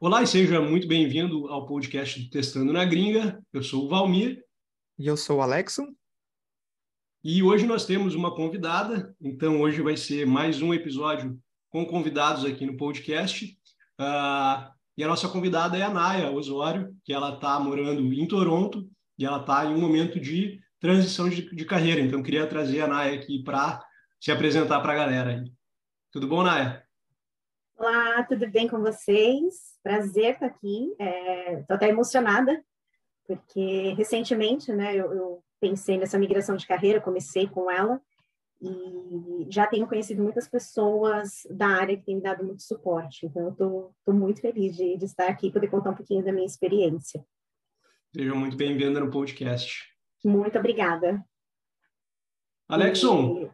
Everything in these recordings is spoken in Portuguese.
Olá e seja muito bem-vindo ao podcast do Testando na Gringa. Eu sou o Valmir. E eu sou o Alexon. E hoje nós temos uma convidada, então hoje vai ser mais um episódio com convidados aqui no podcast. Uh, e a nossa convidada é a Naya Osório, que ela está morando em Toronto e ela está em um momento de transição de, de carreira. Então, queria trazer a Naya aqui para se apresentar para a galera. Tudo bom, Naya? Olá, tudo bem com vocês? Prazer estar aqui. Estou é, até emocionada, porque recentemente né, eu, eu pensei nessa migração de carreira, comecei com ela e já tenho conhecido muitas pessoas da área que têm me dado muito suporte. Então, estou muito feliz de, de, estar aqui e poder contar um pouquinho da minha experiência. Seja muito bem-vinda no podcast. Muito obrigada. Alexon, e...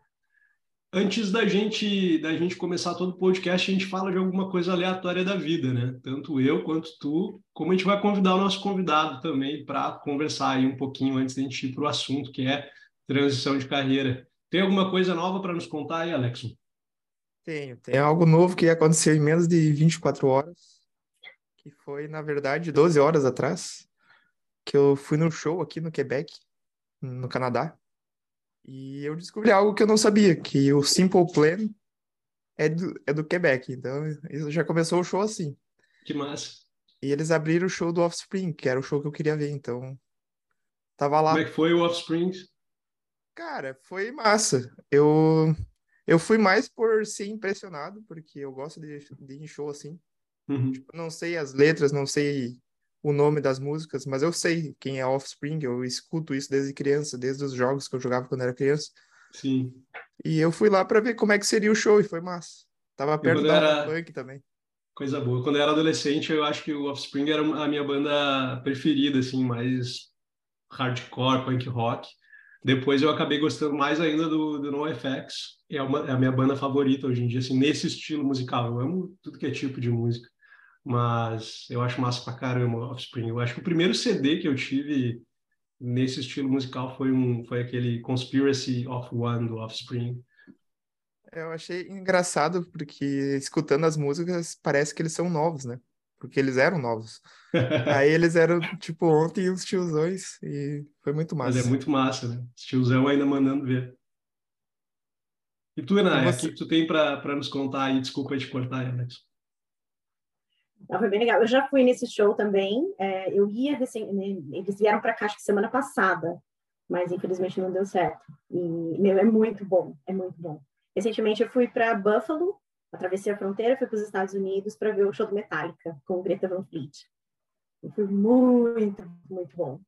antes da gente da gente começar todo o podcast, a gente fala de alguma coisa aleatória da vida, né? Tanto eu quanto tu, como a gente vai convidar o nosso convidado também para conversar aí um pouquinho antes da gente ir para o assunto, que é transição de carreira. Tem alguma coisa nova para nos contar aí, Alexon? Tenho. Tem algo novo que aconteceu em menos de 24 horas, que foi, na verdade, 12 horas atrás, que eu fui no show aqui no Quebec, no Canadá, e eu descobri algo que eu não sabia, que o Simple Plan é do, é do Quebec. Então, isso já começou o show assim. Que massa. E eles abriram o show do Offspring, que era o show que eu queria ver, então tava lá. Como é que foi o Offspring? Cara, foi massa. Eu eu fui mais por ser impressionado, porque eu gosto de, de show assim. Uhum. Tipo, não sei as letras, não sei o nome das músicas, mas eu sei quem é Offspring, eu escuto isso desde criança, desde os jogos que eu jogava quando era criança. Sim. E eu fui lá para ver como é que seria o show e foi massa. Tava perto da era... punk também. Coisa boa. Quando eu era adolescente, eu acho que o Offspring era a minha banda preferida, assim, mais hardcore, punk rock. Depois eu acabei gostando mais ainda do, do NoFX, é, uma, é a minha banda favorita hoje em dia, assim, nesse estilo musical. Eu amo tudo que é tipo de música, mas eu acho massa pra caramba Offspring. Eu acho que o primeiro CD que eu tive nesse estilo musical foi, um, foi aquele Conspiracy of One do Offspring. Eu achei engraçado porque escutando as músicas parece que eles são novos, né? porque eles eram novos. Aí eles eram, tipo, ontem os tiozões e foi muito massa. Mas é muito massa, né? Os tiozão ainda mandando ver. E tu, Ana, você... o que tu tem para nos contar aí? Desculpa te cortar, Alex. Não, foi bem legal. Eu já fui nesse show também. É, eu ia, recém, né, eles vieram para cá acho que semana passada, mas infelizmente não deu certo. E, meu, é muito bom, é muito bom. Recentemente eu fui para Buffalo, atravessei a fronteira, fui para os Estados Unidos para ver o show do Metallica com o Greta Van Fleet. E foi muito, muito bom.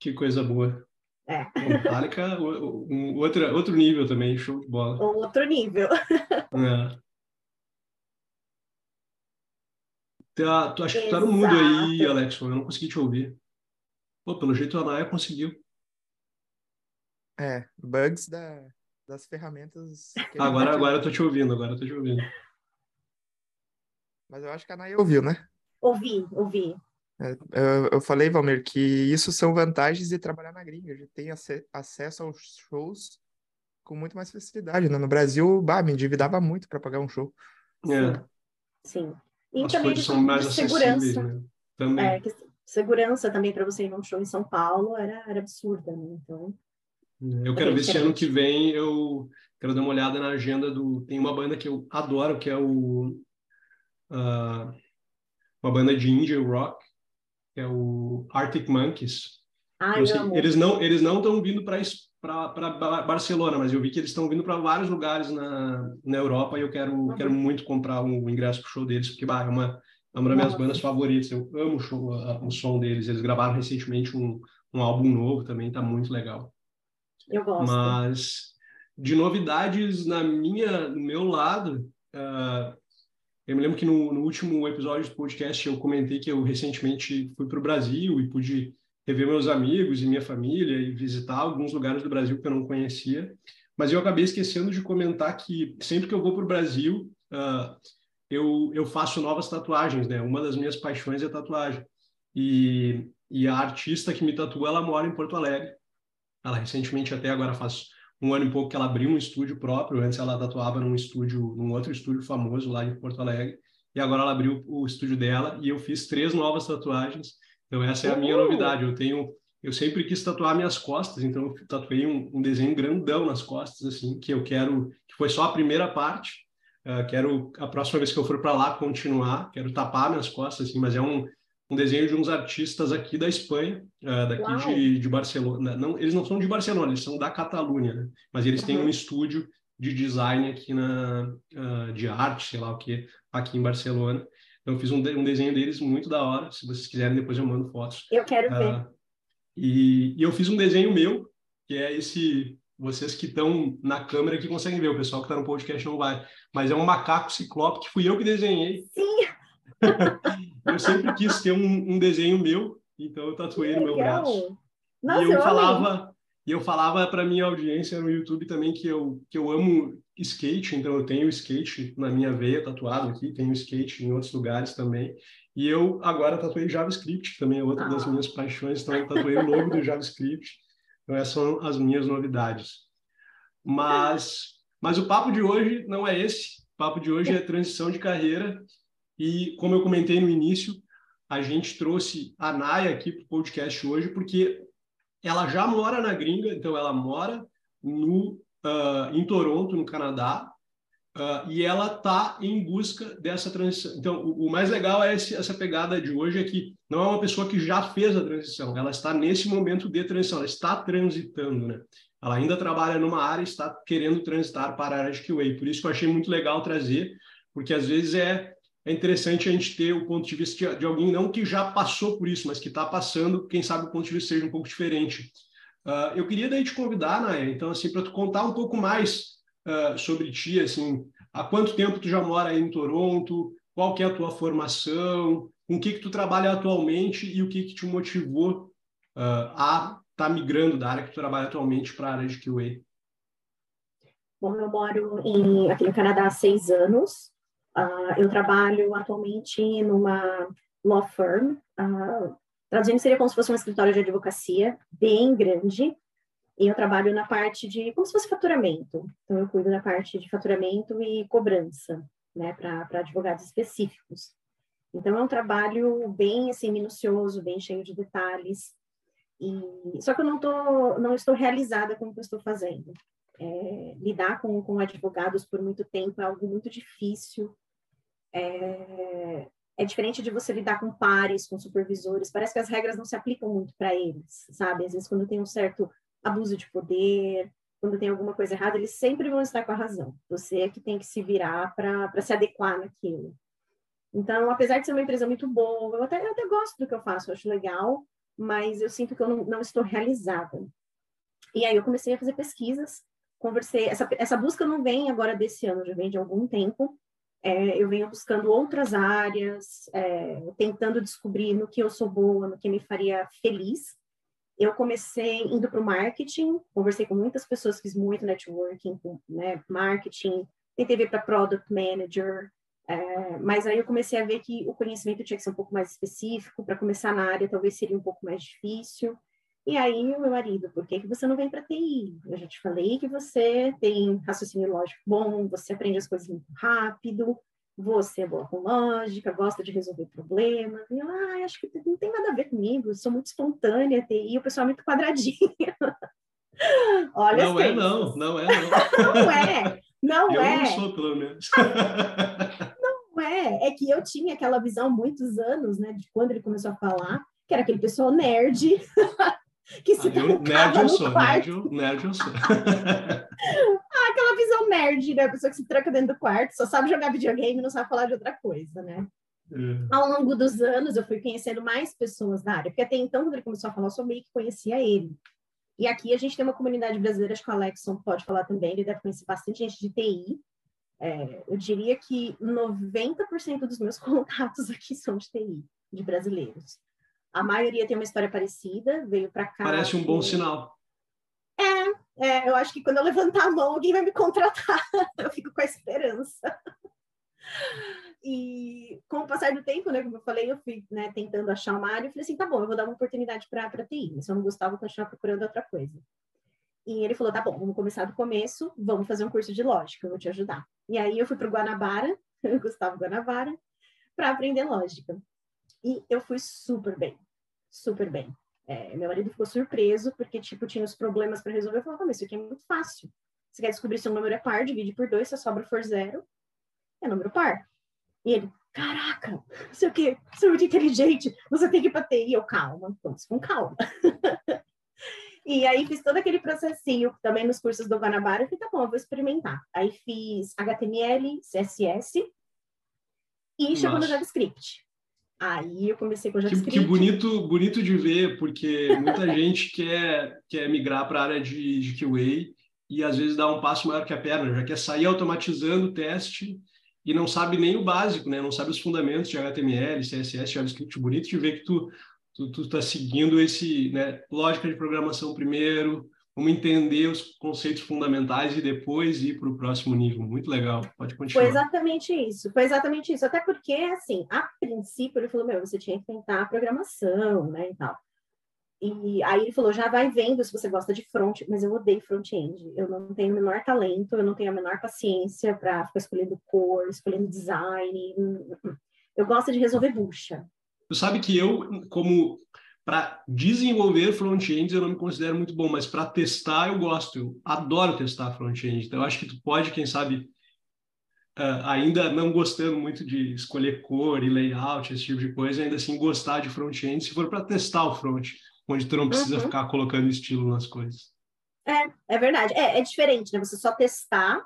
Que coisa boa. É. Metallica, um, outro, outro nível também, show de bola. Outro nível. É. Tá, tu acha que tá no mudo aí, Alex? Eu não consegui te ouvir. Pô, pelo jeito a Naya conseguiu. É, bugs da, das ferramentas. agora, agora eu tô te ouvindo, agora eu tô te ouvindo. Mas eu acho que a Naya ouviu, né? Ouvi, ouvi. É, eu, eu, falei, Valmir, que isso são vantagens de trabalhar na gringa. A gente tem ac acesso aos shows com muito mais facilidade. Né? No Brasil, bah, me endividava muito para pagar um show. É. Sim. E As também são mais segurança. Né? Também. É, segurança também para você ir num show em São Paulo era, era absurda, né? Então. Eu quero ver se ano que vem eu quero dar uma olhada na agenda do. Tem uma banda que eu adoro, que é o. Uh, uma banda de indie rock, que é o Arctic Monkeys. Ai, sei, eles não eles não estão vindo para Barcelona, mas eu vi que eles estão vindo para vários lugares na, na Europa e eu quero, uhum. quero muito comprar um ingresso para o show deles, porque bah, é, uma, é uma das minhas bandas favoritas. Eu amo o, show, o som deles. Eles gravaram recentemente um, um álbum novo também, está muito legal. Eu gosto. Mas de novidades na minha, no meu lado, uh, eu me lembro que no, no, último episódio do podcast eu comentei que eu recentemente fui para o Brasil e pude rever meus amigos e minha família e visitar alguns lugares do Brasil que eu não conhecia. Mas eu acabei esquecendo de comentar que sempre que eu vou para o Brasil, uh, eu, eu faço novas tatuagens, né? Uma das minhas paixões é tatuagem. E, e a artista que me tatua, ela mora em Porto Alegre Ela recentemente, até agora faz um ano e pouco que ela abriu um estúdio próprio. Antes ela tatuava num estúdio, num outro estúdio famoso lá em Porto Alegre. E agora ela abriu o estúdio dela e eu fiz três novas tatuagens. Então essa é a minha novidade. Eu tenho, eu sempre quis tatuar minhas costas, então eu tatuei um, um desenho grandão nas costas assim, que eu quero, que foi só a primeira parte. Uh, quero a próxima vez que eu for para lá continuar, quero tapar minhas costas assim, mas é um um desenho de uns artistas aqui da Espanha, uh, daqui de, de, Barcelona. Não, eles não são de Barcelona, eles são da Catalunha, né? mas eles uhum. têm um estúdio de design aqui na uh, de arte, sei lá o que, aqui em Barcelona. Então eu fiz um, de, um, desenho deles muito da hora. Se vocês quiserem, depois eu mando fotos. Eu quero ver. E, e, eu fiz um desenho meu, que é esse. Vocês que estão na câmera que conseguem ver, o pessoal que está no podcast não vai. Mas é um macaco ciclope que fui eu que desenhei. Sim! eu sempre quis ter um, um, desenho meu, então eu tatuei no meu braço. Nossa, e eu, eu falava, e eu falava para minha audiência no YouTube também que eu que eu amo skate, então eu tenho skate na minha veia tatuado aqui, tenho skate em outros lugares também. E eu agora tatuei JavaScript, que também é outra ah. das minhas paixões, então eu tatuei o logo do JavaScript. Então essas são as minhas novidades. Mas mas o papo de hoje não é esse. O papo de hoje é transição de carreira e, como eu comentei no início, a gente trouxe a Naya aqui para o podcast hoje, porque ela já mora na gringa, então ela mora no, uh, em Toronto, no Canadá, uh, e ela está em busca dessa transição. Então, o, o mais legal é esse, essa pegada de hoje, é que não é uma pessoa que já fez a transição, ela está nesse momento de transição, ela está transitando, né? Ela ainda trabalha numa área, está querendo transitar para a área de QA. Por isso que eu achei muito legal trazer, porque às vezes é é interessante a gente ter o ponto de vista de, de alguém não que já passou por isso, mas que está passando, quem sabe o ponto de vista seja um pouco diferente. Uh, eu queria daí te convidar, Naya, então, assim, para tu contar um pouco mais uh, sobre ti, assim, há quanto tempo tu já mora aí em Toronto, qual que é a tua formação, com o que que tu trabalha atualmente e o que que te motivou uh, a estar tá migrando da área que tu trabalha atualmente para a área de QA? Bom, eu moro em, aqui no Canadá há seis anos, eu trabalho atualmente numa law firm, traduzindo seria como se fosse um escritório de advocacia bem grande, e eu trabalho na parte de, como se fosse faturamento. Então, eu cuido da parte de faturamento e cobrança, né, para advogados específicos. Então, é um trabalho bem, assim, minucioso, bem cheio de detalhes. E, só que eu não, tô, não estou realizada com o que eu estou fazendo. É, lidar com, com advogados por muito tempo é algo muito difícil, é, é diferente de você lidar com pares, com supervisores. Parece que as regras não se aplicam muito para eles, sabe? Às vezes, quando tem um certo abuso de poder, quando tem alguma coisa errada, eles sempre vão estar com a razão. Você é que tem que se virar para se adequar naquilo. Então, apesar de ser uma empresa muito boa, eu até, eu até gosto do que eu faço, eu acho legal, mas eu sinto que eu não, não estou realizada. E aí eu comecei a fazer pesquisas, conversei. Essa, essa busca não vem agora desse ano, já vem de algum tempo, é, eu venho buscando outras áreas, é, tentando descobrir no que eu sou boa, no que me faria feliz. Eu comecei indo para o marketing, conversei com muitas pessoas, fiz muito networking, com, né, marketing, tentei ver para product manager, é, mas aí eu comecei a ver que o conhecimento tinha que ser um pouco mais específico, para começar na área talvez seria um pouco mais difícil. E aí, meu marido, por que, que você não vem para TI? Eu já te falei que você tem raciocínio lógico bom, você aprende as coisas muito rápido, você é boa com lógica, gosta de resolver problemas. E eu, ah, acho que não tem nada a ver comigo, sou muito espontânea, TI, o pessoal é muito quadradinho. Olha não é, não, não é, não. não é, não eu é. Eu não sou, pelo menos. não é, é que eu tinha aquela visão há muitos anos, né, de quando ele começou a falar, que era aquele pessoal nerd, que se eu, nerd eu sou, quarto. Nerd, nerd eu sou. ah, aquela visão nerd, né? A pessoa que se tranca dentro do quarto, só sabe jogar videogame e não sabe falar de outra coisa, né? É. Ao longo dos anos, eu fui conhecendo mais pessoas da área, porque até então, quando ele começou a falar, eu só meio que conhecia ele. E aqui a gente tem uma comunidade brasileira, acho que o Alexson pode falar também, ele deve conhecer bastante gente de TI. É, eu diria que 90% dos meus contatos aqui são de TI, de brasileiros. A maioria tem uma história parecida, veio para cá. Parece um bom sinal. É, é, eu acho que quando eu levantar a mão, alguém vai me contratar. eu fico com a esperança. E com o passar do tempo, né, como eu falei, eu fui né, tentando achar uma área e falei assim, tá bom, eu vou dar uma oportunidade para TI. Se eu não gostava, eu vou continuar procurando outra coisa. E ele falou: tá bom, vamos começar do começo, vamos fazer um curso de lógica, eu vou te ajudar. E aí eu fui para o Guanabara, Gustavo Guanabara, para aprender lógica. E eu fui super bem, super bem. É, meu marido ficou surpreso, porque, tipo, tinha os problemas para resolver. Eu falava, mas isso aqui é muito fácil. Você quer descobrir se um número é par, divide por dois, se a sobra for zero, é número par. E ele, caraca, não sei o quê, você é muito inteligente, você tem que ir para TI. Eu, calma, vamos com calma. E aí fiz todo aquele processinho também nos cursos do Guanabara, e falei, tá bom, eu vou experimentar. Aí fiz HTML, CSS e chegou no JavaScript. Aí eu comecei com JavaScript. Que, que bonito, bonito de ver, porque muita gente quer, quer migrar para a área de, de QA e às vezes dá um passo maior que a perna, já quer sair automatizando o teste e não sabe nem o básico, né? Não sabe os fundamentos de HTML, CSS, JavaScript. Bonito de ver que tu tu, tu tá seguindo esse, né, lógica de programação primeiro, vamos entender os conceitos fundamentais e depois ir para o próximo nível. Muito legal, pode continuar. Foi exatamente isso, foi exatamente isso. Até porque, assim, a princípio ele falou, meu, você tinha que tentar a programação, né, e tal. E aí ele falou, já vai vendo se você gosta de front, mas eu odeio front-end. Eu não tenho o menor talento, eu não tenho a menor paciência para ficar escolhendo cor, escolhendo design. Eu gosto de resolver bucha. Tu sabe que eu, como para desenvolver front-ends, eu não me considero muito bom, mas para testar eu gosto, eu adoro testar front-end. Então, eu acho que tu pode, quem sabe, uh, ainda não gostando muito de escolher cor e layout, esse tipo de coisa, ainda assim gostar de front-end, se for para testar o front, onde tu não precisa uhum. ficar colocando estilo nas coisas. É, é verdade. É, é diferente, né? Você só testar,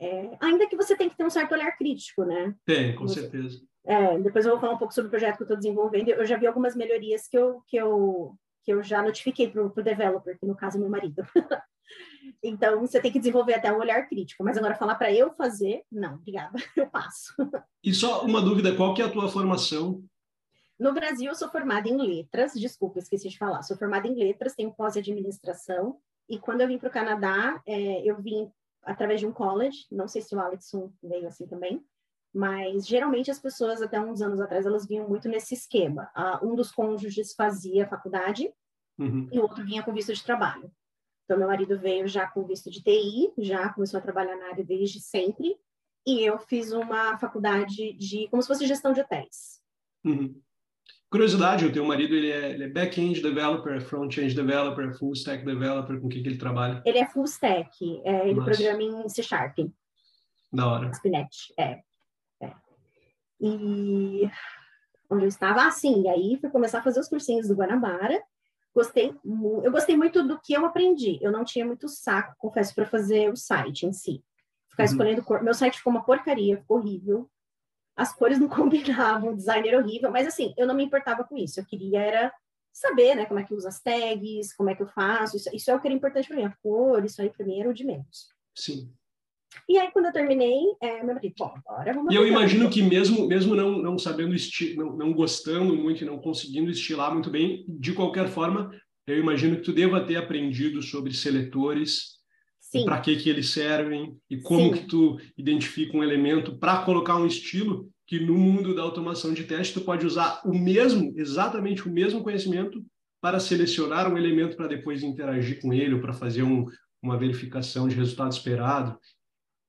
é... ainda que você tem que ter um certo olhar crítico, né? Tem, com você... certeza. É, depois eu vou falar um pouco sobre o projeto que eu estou desenvolvendo. Eu já vi algumas melhorias que eu, que eu, que eu já notifiquei para o developer, que no caso é meu marido. então, você tem que desenvolver até um olhar crítico. Mas agora, falar para eu fazer, não, obrigada, eu passo. E só uma dúvida, qual que é a tua formação? No Brasil, eu sou formada em letras, desculpa, esqueci de falar. Sou formada em letras, tenho pós-administração. E quando eu vim para o Canadá, é, eu vim através de um college, não sei se o Alexson veio assim também, mas geralmente as pessoas até uns anos atrás elas vinham muito nesse esquema. Uh, um dos cônjuges fazia faculdade uhum. e o outro vinha com visto de trabalho. Então meu marido veio já com visto de TI, já começou a trabalhar na área desde sempre, e eu fiz uma faculdade de como se fosse gestão de hotéis. Uhum. Curiosidade, o teu marido ele é, é back-end developer, front-end developer, full stack developer, com o que, que ele trabalha? Ele é full stack, é, ele Nossa. programa em C Sharp. Da hora. Spinnet, é. E onde eu estava assim, e aí fui começar a fazer os cursinhos do Guanabara. Gostei, eu gostei muito do que eu aprendi. Eu não tinha muito saco, confesso, para fazer o site em si. Ficar uhum. escolhendo cor. Meu site ficou uma porcaria, ficou horrível. As cores não combinavam, o design era horrível, mas assim, eu não me importava com isso. Eu queria era saber, né, como é que usa as tags, como é que eu faço. Isso, isso é o que era importante para mim. A cor, isso aí para mim era o de menos. Sim. E aí, quando eu terminei, é, meu marido, bom, agora vamos... E eu imagino que mesmo, mesmo não, não sabendo, esti não, não gostando muito e não conseguindo estilar muito bem, de qualquer forma, eu imagino que tu deva ter aprendido sobre seletores, para que que eles servem e como Sim. que tu identifica um elemento para colocar um estilo que no mundo da automação de teste tu pode usar o mesmo, exatamente o mesmo conhecimento para selecionar um elemento para depois interagir com ele ou para fazer um, uma verificação de resultado esperado.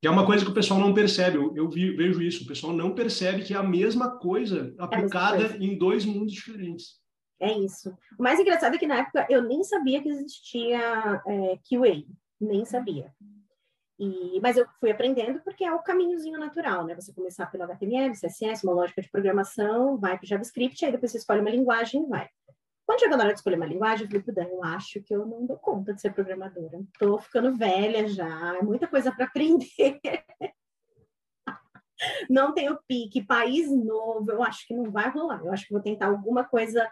Que é uma coisa que o pessoal não percebe. Eu, eu vi, vejo isso. O pessoal não percebe que é a mesma coisa aplicada é mesma coisa. em dois mundos diferentes. É isso. O mais engraçado é que na época eu nem sabia que existia é, QA. Nem sabia. E, mas eu fui aprendendo porque é o caminhozinho natural, né? Você começar pelo HTML, CSS, uma lógica de programação, vai para o JavaScript, aí depois você escolhe uma linguagem e vai. Quando chegou na hora de escolher uma linguagem, eu falei, Dan, eu acho que eu não dou conta de ser programadora. Estou ficando velha já, é muita coisa para aprender. não tenho pique, país novo, eu acho que não vai rolar. Eu acho que vou tentar alguma coisa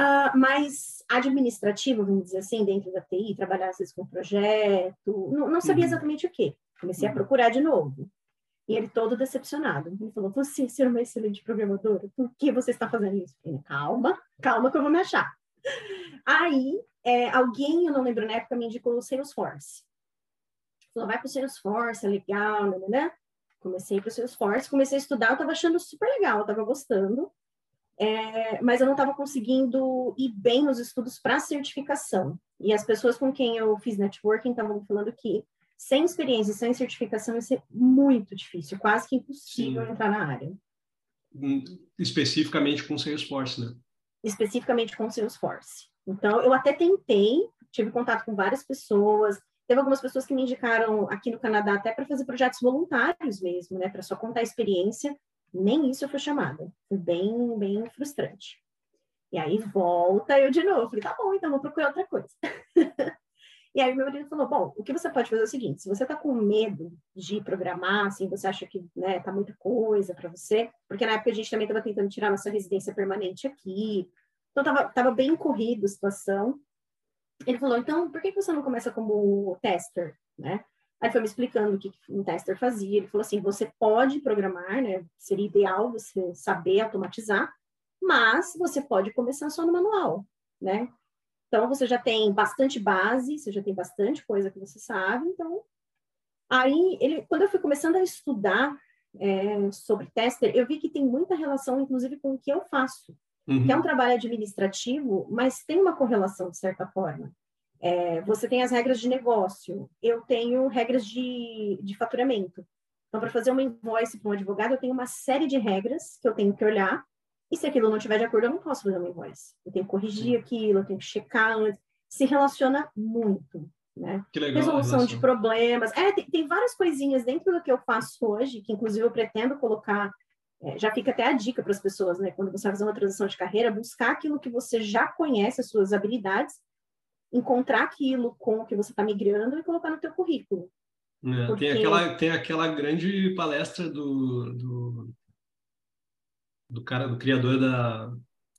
uh, mais administrativa, vamos dizer assim, dentro da TI, trabalhar às vezes com projeto. Não, não sabia uhum. exatamente o que. Comecei a uhum. procurar de novo. E ele todo decepcionado. Ele falou: Você ser uma excelente programadora, por que você está fazendo isso? falei, calma, calma que eu vou me achar. Aí, é, alguém, eu não lembro na época, me indicou o Salesforce. Falou: Vai para o Salesforce, é legal, né, né? né? Comecei para o Salesforce, comecei a estudar, eu estava achando super legal, eu estava gostando. é, mas eu não estava conseguindo ir bem nos estudos para certificação. E as pessoas com quem eu fiz networking estavam falando que sem experiência, sem certificação, ia ser muito difícil, quase que impossível Sim. entrar na área. Especificamente com Salesforce, né? Especificamente com Salesforce. Então, eu até tentei, tive contato com várias pessoas, teve algumas pessoas que me indicaram aqui no Canadá até para fazer projetos voluntários mesmo, né, para só contar a experiência, nem isso eu fui chamada. Foi bem, bem frustrante. E aí volta eu de novo. Falei, tá bom, então vou procurar outra coisa. e aí meu marido falou, bom, o que você pode fazer é o seguinte, se você tá com medo de programar, assim, você acha que, né, tá muita coisa para você, porque na época a gente também estava tentando tirar nossa residência permanente aqui, então tava, tava bem corrido a situação. Ele falou, então, por que você não começa como tester, né? Aí foi me explicando o que um tester fazia. Ele falou assim: você pode programar, né? Seria ideal você saber automatizar, mas você pode começar só no manual, né? Então você já tem bastante base, você já tem bastante coisa que você sabe. Então, aí ele, quando eu fui começando a estudar é, sobre tester, eu vi que tem muita relação, inclusive, com o que eu faço, uhum. que é um trabalho administrativo, mas tem uma correlação de certa forma. É, você tem as regras de negócio, eu tenho regras de, de faturamento. Então, para fazer uma invoice para um advogado, eu tenho uma série de regras que eu tenho que olhar, e se aquilo não estiver de acordo, eu não posso fazer uma invoice. Eu tenho que corrigir aquilo, eu tenho que checar antes. Se relaciona muito, né? Legal, Resolução de problemas. É, tem, tem, várias coisinhas dentro do que eu faço hoje, que inclusive eu pretendo colocar, é, já fica até a dica para as pessoas, né? Quando você vai fazer uma transição de carreira, buscar aquilo que você já conhece, as suas habilidades, encontrar aquilo com o que você está migrando e colocar no teu currículo. É, Porque... tem, aquela, tem aquela grande palestra do, do, do cara, do criador da,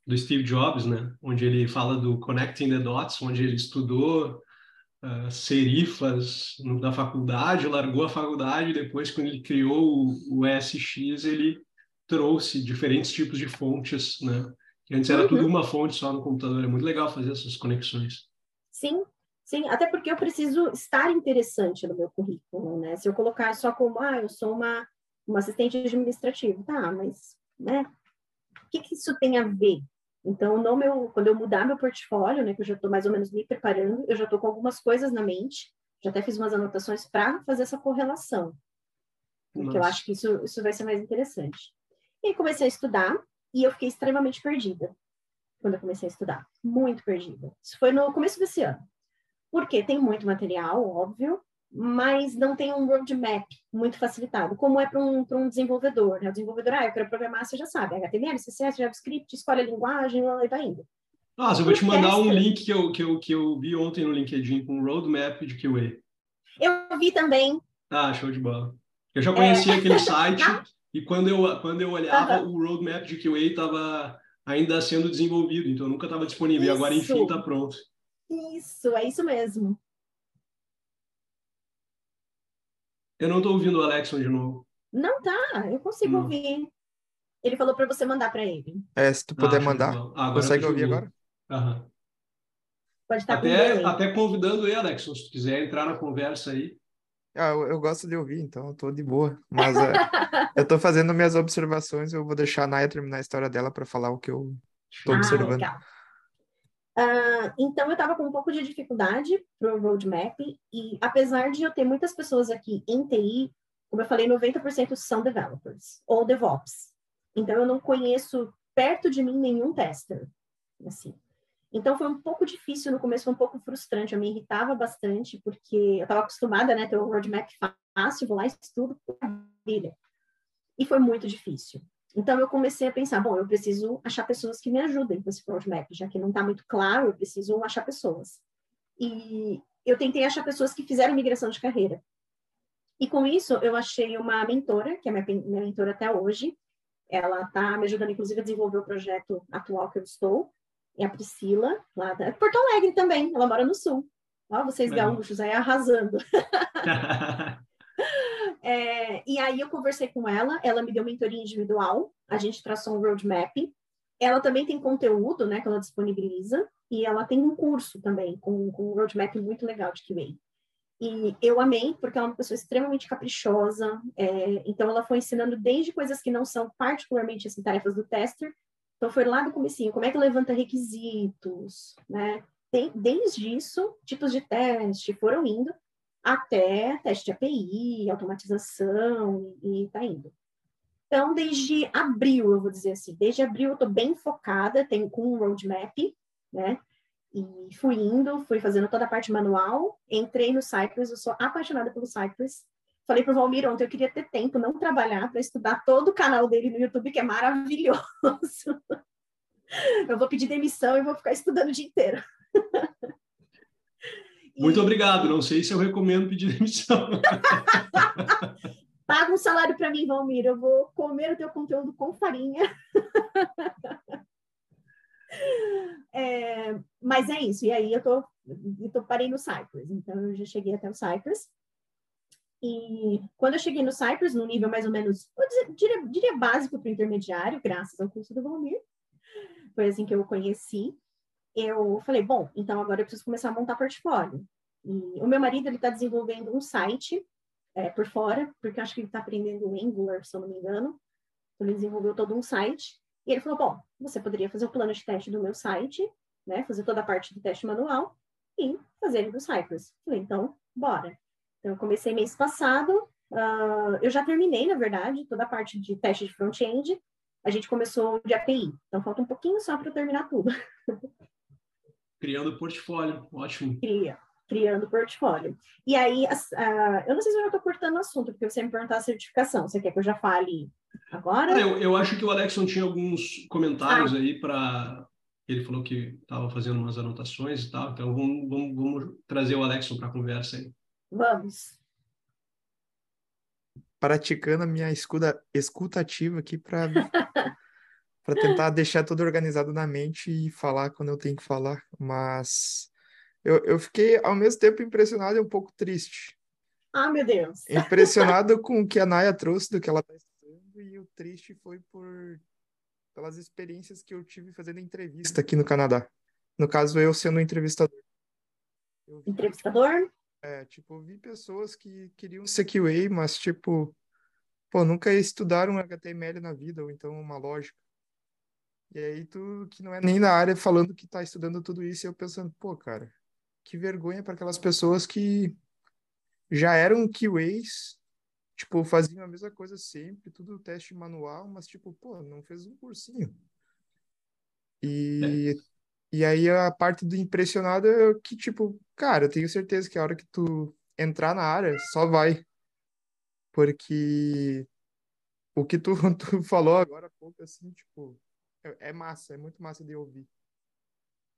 do Steve Jobs, né? Onde ele fala do Connecting the Dots, onde ele estudou uh, serifas no, da faculdade, largou a faculdade, depois quando ele criou o, o ESX, ele trouxe diferentes tipos de fontes, né? Que antes era uhum. tudo uma fonte só no computador. É muito legal fazer essas conexões. Sim, sim, até porque eu preciso estar interessante no meu currículo, né? Se eu colocar só como, ah, eu sou uma, uma assistente administrativa, tá, mas, né? O que, que isso tem a ver? Então, no meu, quando eu mudar meu portfólio, né, que eu já estou mais ou menos me preparando, eu já estou com algumas coisas na mente, já até fiz umas anotações para fazer essa correlação, porque eu acho que isso, isso vai ser mais interessante. E aí comecei a estudar e eu fiquei extremamente perdida quando eu comecei a estudar. Muito perdida. Isso foi no começo desse ano. Porque tem muito material, óbvio, mas não tem um roadmap muito facilitado, como é para um, um desenvolvedor. Né? O desenvolvedor, ah, eu quero programar, você já sabe, HTML, CSS, JavaScript, escolhe a linguagem e vai indo. Nossa, eu vou te mandar um link que eu, que, eu, que eu vi ontem no LinkedIn com um roadmap de QA. Eu vi também. Ah, show de bola. Eu já conhecia é... aquele site e quando eu, quando eu olhava, o roadmap de QA estava ainda sendo desenvolvido, então nunca estava disponível. Isso. E agora, enfim, está pronto. Isso, é isso mesmo. Eu não estou ouvindo o Alexon de novo. Não tá, eu consigo hum. ouvir. Ele falou para você mandar para ele. É, se tu puder ah, mandar. Ah, Consegue ouvir agora? Aham. Pode estar até, até convidando ele, Alexon, se tu quiser entrar na conversa aí. Ah, eu, eu, gosto de ouvir, então eu tô de boa. Mas é, eu tô fazendo minhas observações, eu vou deixar a Naya terminar a história dela para falar o que eu tô ah, observando. Legal. Uh, então, eu estava com um pouco de dificuldade para o roadmap, e apesar de eu ter muitas pessoas aqui em TI, como eu falei, 90% são developers ou DevOps. Então, eu não conheço perto de mim nenhum tester. Assim. Então foi um pouco difícil no começo, foi um pouco frustrante, eu me irritava bastante, porque eu estava acostumada, né, ter um roadmap fácil, vou lá estudo, maravilha. E foi muito difícil. Então eu comecei a pensar, bom, eu preciso achar pessoas que me ajudem com esse roadmap, já que não está muito claro, eu preciso achar pessoas. E eu tentei achar pessoas que fizeram migração de carreira. E com isso eu achei uma mentora, que é minha, minha mentora até hoje, ela está me ajudando, inclusive, a desenvolver o projeto atual que eu estou, é a Priscila, lá da Porto Alegre também, ela mora no sul. Ó, vocês gaúchos aí arrasando. é, e aí eu conversei com ela, ela me deu mentoria individual, a gente traçou um roadmap. Ela também tem conteúdo, né, que ela disponibiliza, e ela tem um curso também com, com um roadmap muito legal de QA. E eu amei, porque ela é uma pessoa extremamente caprichosa, é, então ela foi ensinando desde coisas que não são particularmente assim, tarefas do tester, Então, foi lá do comecinho, como é que levanta requisitos, né? Tem, desde isso, tipos de teste foram indo até teste de API, automatização, e está indo. Então, desde abril, eu vou dizer assim, desde abril eu estou bem focada, tenho com um roadmap, né? E fui indo, fui fazendo toda a parte manual, entrei no Cypress, eu sou apaixonada pelo Cypress. Falei para o Valmir ontem, eu queria ter tempo, não trabalhar, para estudar todo o canal dele no YouTube, que é maravilhoso. Eu vou pedir demissão e vou ficar estudando o dia inteiro. Muito obrigado. Não sei se eu recomendo pedir demissão. Paga um salário para mim, Valmir. Eu vou comer o teu conteúdo com farinha. É, mas é isso. E aí eu tô, eu tô parei no Cypress. Então eu já cheguei até o Cypress. E quando eu cheguei no Cypress, no nível mais ou menos, eu diria, diria básico para o intermediário, graças ao curso do Valmir, foi assim que eu o conheci. Eu falei, bom, então agora eu preciso começar a montar portfólio. E o meu marido ele está desenvolvendo um site é, por fora, porque eu acho que ele está aprendendo Angular, se eu não me engano. Então, ele desenvolveu todo um site. E ele falou, bom, você poderia fazer o plano de teste do meu site, né, fazer toda a parte do teste manual e fazer ele do Cypress. Falei, então, bora. Então, eu comecei mês passado, uh, eu já terminei, na verdade, toda a parte de teste de front-end, a gente começou de API, então falta um pouquinho só para terminar tudo. Criando portfólio, ótimo. Cria, criando portfólio. E aí, uh, eu não sei se eu já estou cortando o assunto, porque você me perguntou a certificação, você quer que eu já fale agora? Eu, eu acho que o Alexson tinha alguns comentários ah. aí para ele falou que estava fazendo umas anotações e tal, então vamos, vamos, vamos trazer o Alexson para a conversa aí. Vamos. Praticando a minha escuta, escutativa aqui para para tentar deixar tudo organizado na mente e falar quando eu tenho que falar, mas eu, eu fiquei ao mesmo tempo impressionado e um pouco triste. Ah, meu Deus! Impressionado com o que a Naya trouxe do que ela está estudando e o triste foi por pelas experiências que eu tive fazendo entrevista aqui no Canadá. No caso, eu sendo um entrevistador. Entrevistador? É, tipo, vi pessoas que queriam ser QA, mas, tipo, pô, nunca estudaram HTML na vida, ou então uma lógica. E aí tu, que não é nem na área, falando que tá estudando tudo isso, e eu pensando, pô, cara, que vergonha para aquelas pessoas que já eram QAs, tipo, faziam a mesma coisa sempre, tudo teste manual, mas, tipo, pô, não fez um cursinho. E é. E aí a parte do impressionado é que, tipo, cara, eu tenho certeza que a hora que tu entrar na área, só vai. Porque o que tu, tu falou agora há pouco, assim, tipo, é, é massa, é muito massa de ouvir.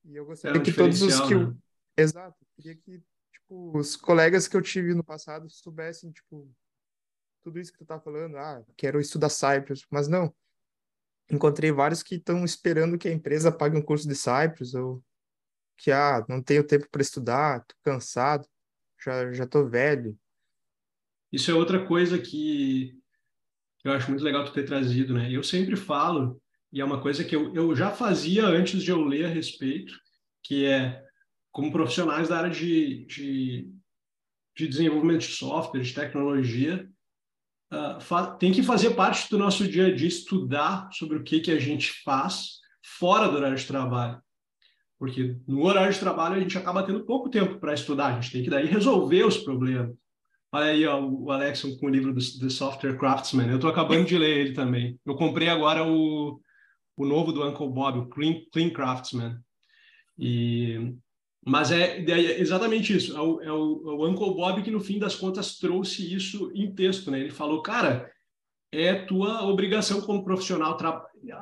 E eu gostaria é um que todos os que. Né? Exato. Queria que, tipo, os colegas que eu tive no passado soubessem, tipo, tudo isso que tu tá falando, ah, quero estudar Cypress, mas não encontrei vários que estão esperando que a empresa pague um curso de Cypress ou que ah, não tenho tempo para estudar, tô cansado, já já tô velho. Isso é outra coisa que eu acho muito legal tu ter trazido, né? Eu sempre falo e é uma coisa que eu, eu já fazia antes de eu ler a respeito, que é como profissionais da área de, de, de desenvolvimento de software, de tecnologia, uh, tem que fazer parte do nosso dia a dia estudar sobre o que, que a gente faz fora do horário de trabalho. Porque no horário de trabalho a gente acaba tendo pouco tempo para estudar, a gente tem que daí resolver os problemas. Olha aí ó, o Alexson com o livro do, do Software Craftsman, eu estou acabando de ler ele também. Eu comprei agora o, o novo do Uncle Bob, o Clean, Clean Craftsman. E mas é, é, exatamente isso. É o, é, o, é o, Uncle Bob que, no fim das contas, trouxe isso em texto. Né? Ele falou, cara, é tua obrigação como profissional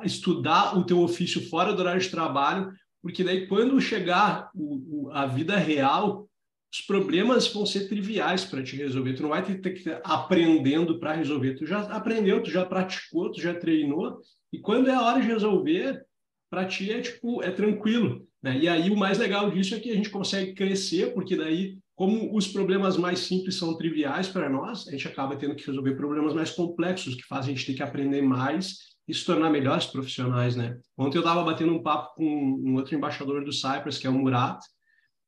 estudar o teu ofício fora do horário de trabalho, porque daí, quando chegar o, o, a vida real, os problemas vão ser triviais para te resolver. Tu não vai ter, que estar aprendendo para resolver. Tu já aprendeu, tu já praticou, tu já treinou, e quando é a hora de resolver, para ti é tipo é tranquilo. Né? E aí o mais legal disso é que a gente consegue crescer, porque daí, como os problemas mais simples são triviais para nós, a gente acaba tendo que resolver problemas mais complexos, que fazem a gente ter que aprender mais e se tornar melhores profissionais. Né? Ontem eu estava batendo um papo com um outro embaixador do Cypress, que é o Murat,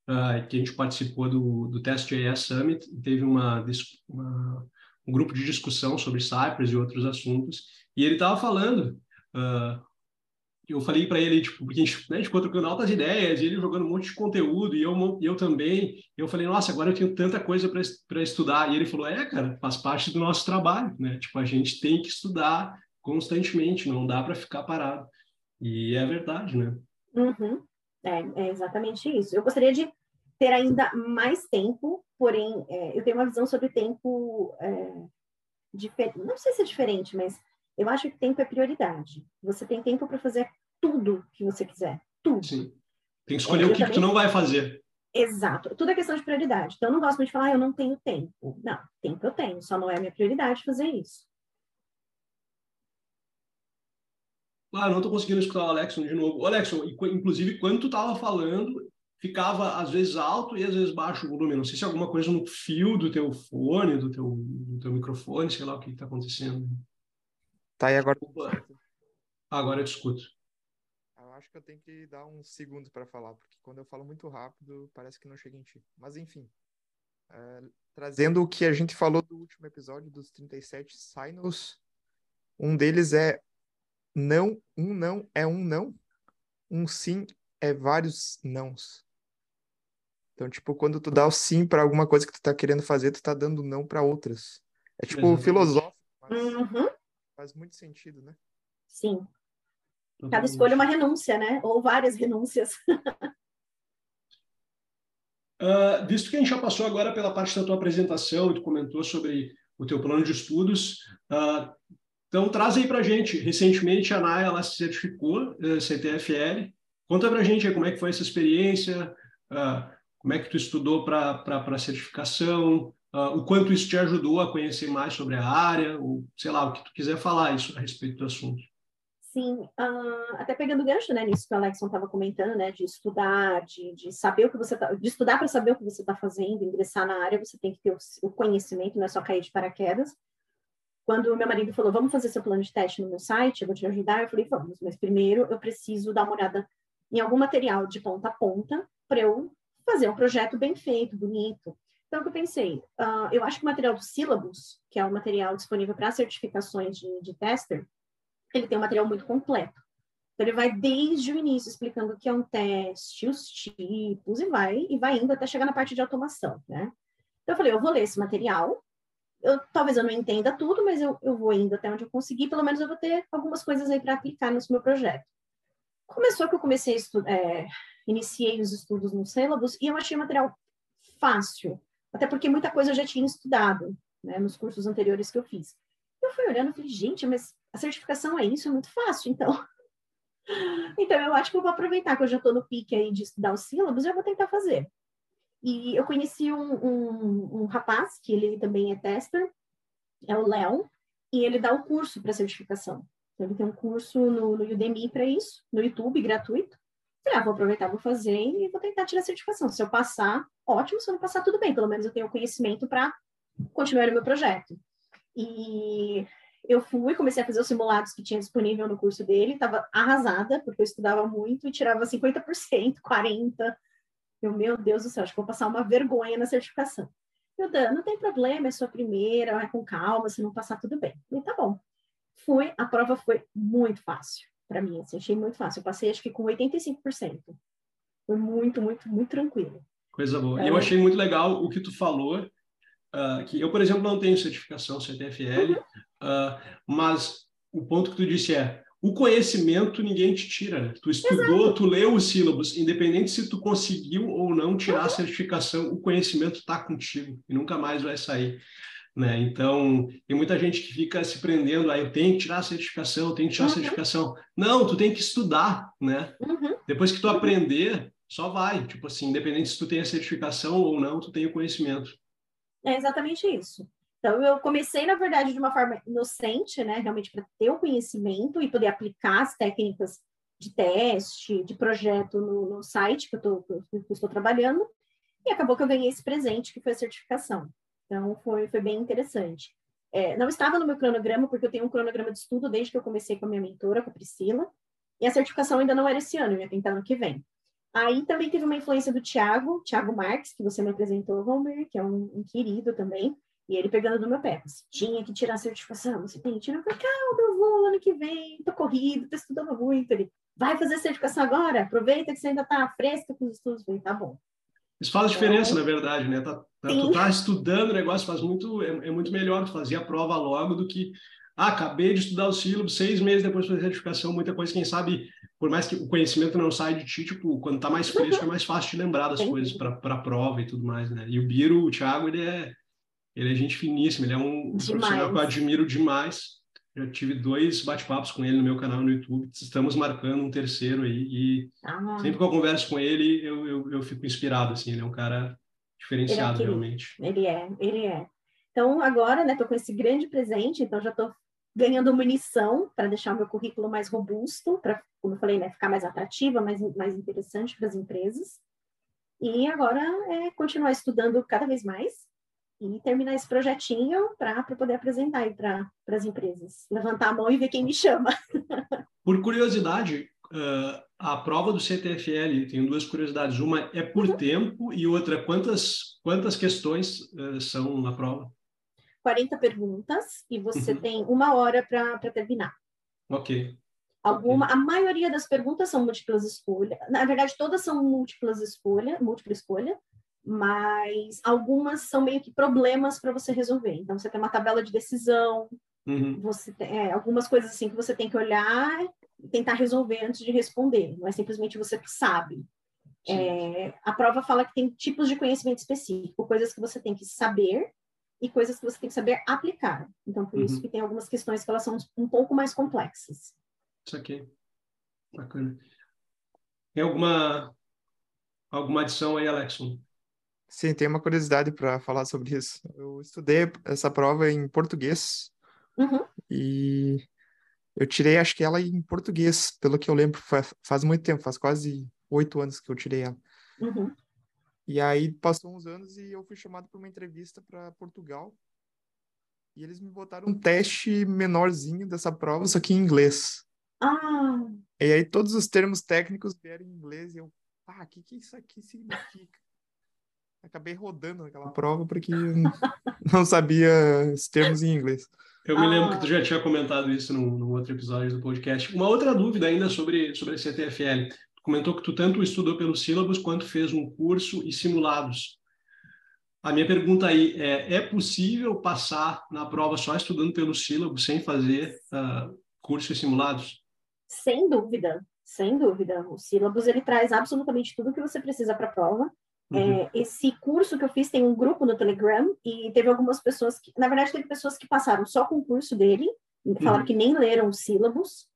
uh, que a gente participou do, do Test AS Summit, teve uma, uma, um grupo de discussão sobre Cypress e outros assuntos, e ele estava falando uh, eu falei para ele, tipo, porque a gente, né, a gente ficou trocando altas ideias, e ele jogando um monte de conteúdo, e eu, eu também. Eu falei, nossa, agora eu tenho tanta coisa para estudar. E ele falou, é, cara, faz parte do nosso trabalho, né? Tipo, a gente tem que estudar constantemente, não dá para ficar parado. E é verdade, né? Uhum. É, é, exatamente isso. Eu gostaria de ter ainda mais tempo, porém, é, eu tenho uma visão sobre tempo é, diferente. Não sei se é diferente, mas eu acho que tempo é prioridade. Você tem tempo para fazer tudo que você quiser. Tudo. Sim. Tem que escolher é, o que, que, tu não vai fazer. Exato. Tudo é questão de prioridade. Então, eu não gosto muito de falar, ah, eu não tenho tempo. Não, tempo eu tenho, só não é minha prioridade fazer isso. Claro, não estou conseguindo escutar o Alexson de novo. O Alexson, inclusive, quando tu estava falando, ficava às vezes alto e às vezes baixo o volume. Não sei se é alguma coisa no fio do teu fone, do teu, do teu microfone, sei lá o que está acontecendo. Tá aí agora. Opa. Agora eu te escuto. Eu acho que eu tenho que dar uns segundos para falar, porque quando eu falo muito rápido, parece que não chega em ti. Mas enfim. É, trazendo o que a gente falou do último episódio, dos 37 signals, um deles é não, um não é um não, um sim é vários nãos. Então, tipo, quando tu dá o sim para alguma coisa que tu tá querendo fazer, tu tá dando não para outras. É tipo Exatamente. filosófico, mas... Uhum. Faz muito sentido, né? Sim. Cada escolha é uma renúncia, né? Ou várias renúncias. uh, visto que a gente já passou agora pela parte da tua apresentação, tu comentou sobre o teu plano de estudos, uh, então traz aí para gente. Recentemente a Naya ela se certificou uh, eh, CTFL. Conta para gente aí como é que foi essa experiência, uh, como é que tu estudou para a certificação, uh, o quanto isso te ajudou a conhecer mais sobre a área, ou sei lá, o que tu quiser falar isso a respeito do assunto. Sim, uh, até pegando gancho, né, nisso que o Alexson estava comentando, né, de estudar, de, de saber o que você tá, de estudar para saber o que você está fazendo, ingressar na área, você tem que ter o, o, conhecimento, não é só cair de paraquedas. Quando o meu marido falou, vamos fazer seu plano de teste no meu site, eu vou te ajudar, eu falei, vamos, mas primeiro eu preciso dar uma olhada em algum material de ponta a ponta para eu fazer um projeto bem feito, bonito. Então, o que eu pensei? Uh, eu acho que o material do Syllabus, que é o material disponível para certificações de, de tester, ele tem um material muito completo. Então, ele vai desde o início explicando o que é um teste, os tipos, e vai, e vai indo até chegar na parte de automação, né? Então, eu falei, eu vou ler esse material, eu, talvez eu não entenda tudo, mas eu, eu vou indo até onde eu conseguir, pelo menos eu vou ter algumas coisas aí para aplicar no meu projeto. Começou que eu comecei a estudar, é, iniciei os estudos no Syllabus, e eu achei o material fácil, até porque muita coisa eu já tinha estudado, né, nos cursos anteriores que eu fiz. Eu fui olhando e falei, gente, mas a certificação é isso, é muito fácil, então. então, eu acho que eu vou aproveitar que eu já estou no pique aí de estudar os sílabos, eu vou tentar fazer. E eu conheci um, um, um rapaz, que ele também é tester, é o Léo, e ele dá o curso para certificação. Então, ele tem um curso no, no Udemy para isso, no YouTube, gratuito. Falei, ah, vou aproveitar, vou fazer e vou tentar tirar a certificação. Se eu passar, ótimo. Se eu não passar, tudo bem. Pelo menos eu tenho o conhecimento para continuar no meu projeto. E eu fui, comecei a fazer os simulados que tinha disponível no curso dele. Estava arrasada, porque eu estudava muito e tirava 50%, 40%. Eu, meu Deus do céu, acho que vou passar uma vergonha na certificação. Eu, Dan, não tem problema, é sua primeira, vai com calma, se não passar, tudo bem. E tá bom. Fui, a prova foi muito fácil para mim, assim, achei muito fácil. Eu passei acho que com 85%. Foi muito, muito, muito tranquilo. Coisa boa. É... Eu achei muito legal o que tu falou, uh, que eu, por exemplo, não tenho certificação CTFL, uhum. uh, mas o ponto que tu disse é, o conhecimento ninguém te tira. Né? Tu estudou, Exato. tu leu os sílabos, independente se tu conseguiu ou não tirar uhum. a certificação, o conhecimento está contigo e nunca mais vai sair. Né? Então, tem muita gente que fica se prendendo, aí ah, eu tenho que tirar a certificação, eu tenho que tirar uhum. a certificação. Não, tu tem que estudar, né? Uhum. Depois que tu aprender, só vai. Tipo assim, independente se tu tem a certificação ou não, tu tem o conhecimento. É exatamente isso. Então, eu comecei, na verdade, de uma forma inocente, né? Realmente para ter o conhecimento e poder aplicar as técnicas de teste, de projeto no, no site que eu, tô, que eu estou trabalhando. E acabou que eu ganhei esse presente, que foi a certificação. Então, foi, foi bem interessante. É, não estava no meu cronograma, porque eu tenho um cronograma de estudo desde que eu comecei com a minha mentora, com a Priscila, e a certificação ainda não era esse ano, eu ia tentar no que vem. Aí também teve uma influência do Thiago, Thiago Marques, que você me apresentou, Homer, que é um, um querido também, e ele pegando no meu pé, você tinha que tirar a certificação, você tem que tirar, eu calma, eu vou ano que vem, tô corrido, tô estudando muito. Ele, vai fazer certificação agora, aproveita que você ainda está fresca com os estudos. falei, tá bom. Isso faz diferença, então, na verdade, né? Tá, tá, tu tá estudando o negócio, faz muito, é, é, muito melhor tu fazer a prova logo do que, ah, acabei de estudar o sílabo, seis meses depois de fazer a certificação, muita coisa, quem sabe, por mais que o conhecimento não saia de ti, tipo, quando tá mais fresco, é mais fácil de lembrar das coisas para a prova e tudo mais, né? E o Biro, o Thiago, ele é, ele é gente finíssima, ele é um demais. profissional que eu admiro demais. Já tive dois bate-papos com ele no meu canal no YouTube. Estamos marcando um terceiro aí. E ah. sempre que eu converso com ele, eu, eu, eu, fico inspirado, assim. Ele é um cara diferenciado, ele é realmente. Ele é, ele é. Então, agora, né, tô com esse grande presente, então já tô ganhando munição para deixar o meu currículo mais robusto, para, como eu falei, né, ficar mais atrativa, mais, mais interessante para as empresas. E agora é continuar estudando cada vez mais e terminar esse projetinho para poder apresentar aí para as empresas. Levantar a mão e ver quem me chama. Por curiosidade, uh, a prova do CTFL, tem duas curiosidades. Uma é por uhum. tempo e outra, quantas, quantas questões uh, são na prova? 40 perguntas e você uhum. tem uma hora para terminar. Ok. Alguma, okay. A maioria das perguntas são múltiplas escolha. Na verdade, todas são múltiplas escolha, múltipla escolha mas algumas são meio que problemas para você resolver. Então, você tem uma tabela de decisão, uhum. você tem, é, algumas coisas assim que você tem que olhar e tentar resolver antes de responder. Não é simplesmente você que sabe. É, a prova fala que tem tipos de conhecimento específico, coisas que você tem que saber e coisas que você tem que saber aplicar. Então, por uhum. isso que tem algumas questões que elas são um pouco mais complexas. Isso aqui. Bacana. Tem alguma, alguma adição aí, Alexon? Sim, tem uma curiosidade para falar sobre isso. Eu estudei essa prova em português uhum. e eu tirei, acho que ela em português, pelo que eu lembro, faz, faz muito tempo, faz quase oito anos que eu tirei ela. Uhum. E aí passou uns anos e eu fui chamado para uma entrevista para Portugal e eles me botaram um teste menorzinho dessa prova, só que em inglês. Ah. E aí todos os termos técnicos vieram em inglês e eu, ah, o que que isso aqui significa? Acabei rodando aquela prova porque não sabia os termos em inglês. Eu me lembro que tu já tinha comentado isso no, no, outro episódio do podcast. Uma outra dúvida ainda sobre, sobre a CTFL. Tu comentou que tu tanto estudou pelos sílabos quanto fez um curso e simulados. A minha pergunta aí é, é possível passar na prova só estudando pelos sílabos, sem fazer uh, curso e simulados? Sem dúvida, sem dúvida. O sílabus, ele traz absolutamente tudo que você precisa para a prova Uhum. É, esse curso que eu fiz tem um grupo no Telegram e teve algumas pessoas que, na verdade, teve pessoas que passaram só com o curso dele, falaram uhum. que nem leram os sílabos,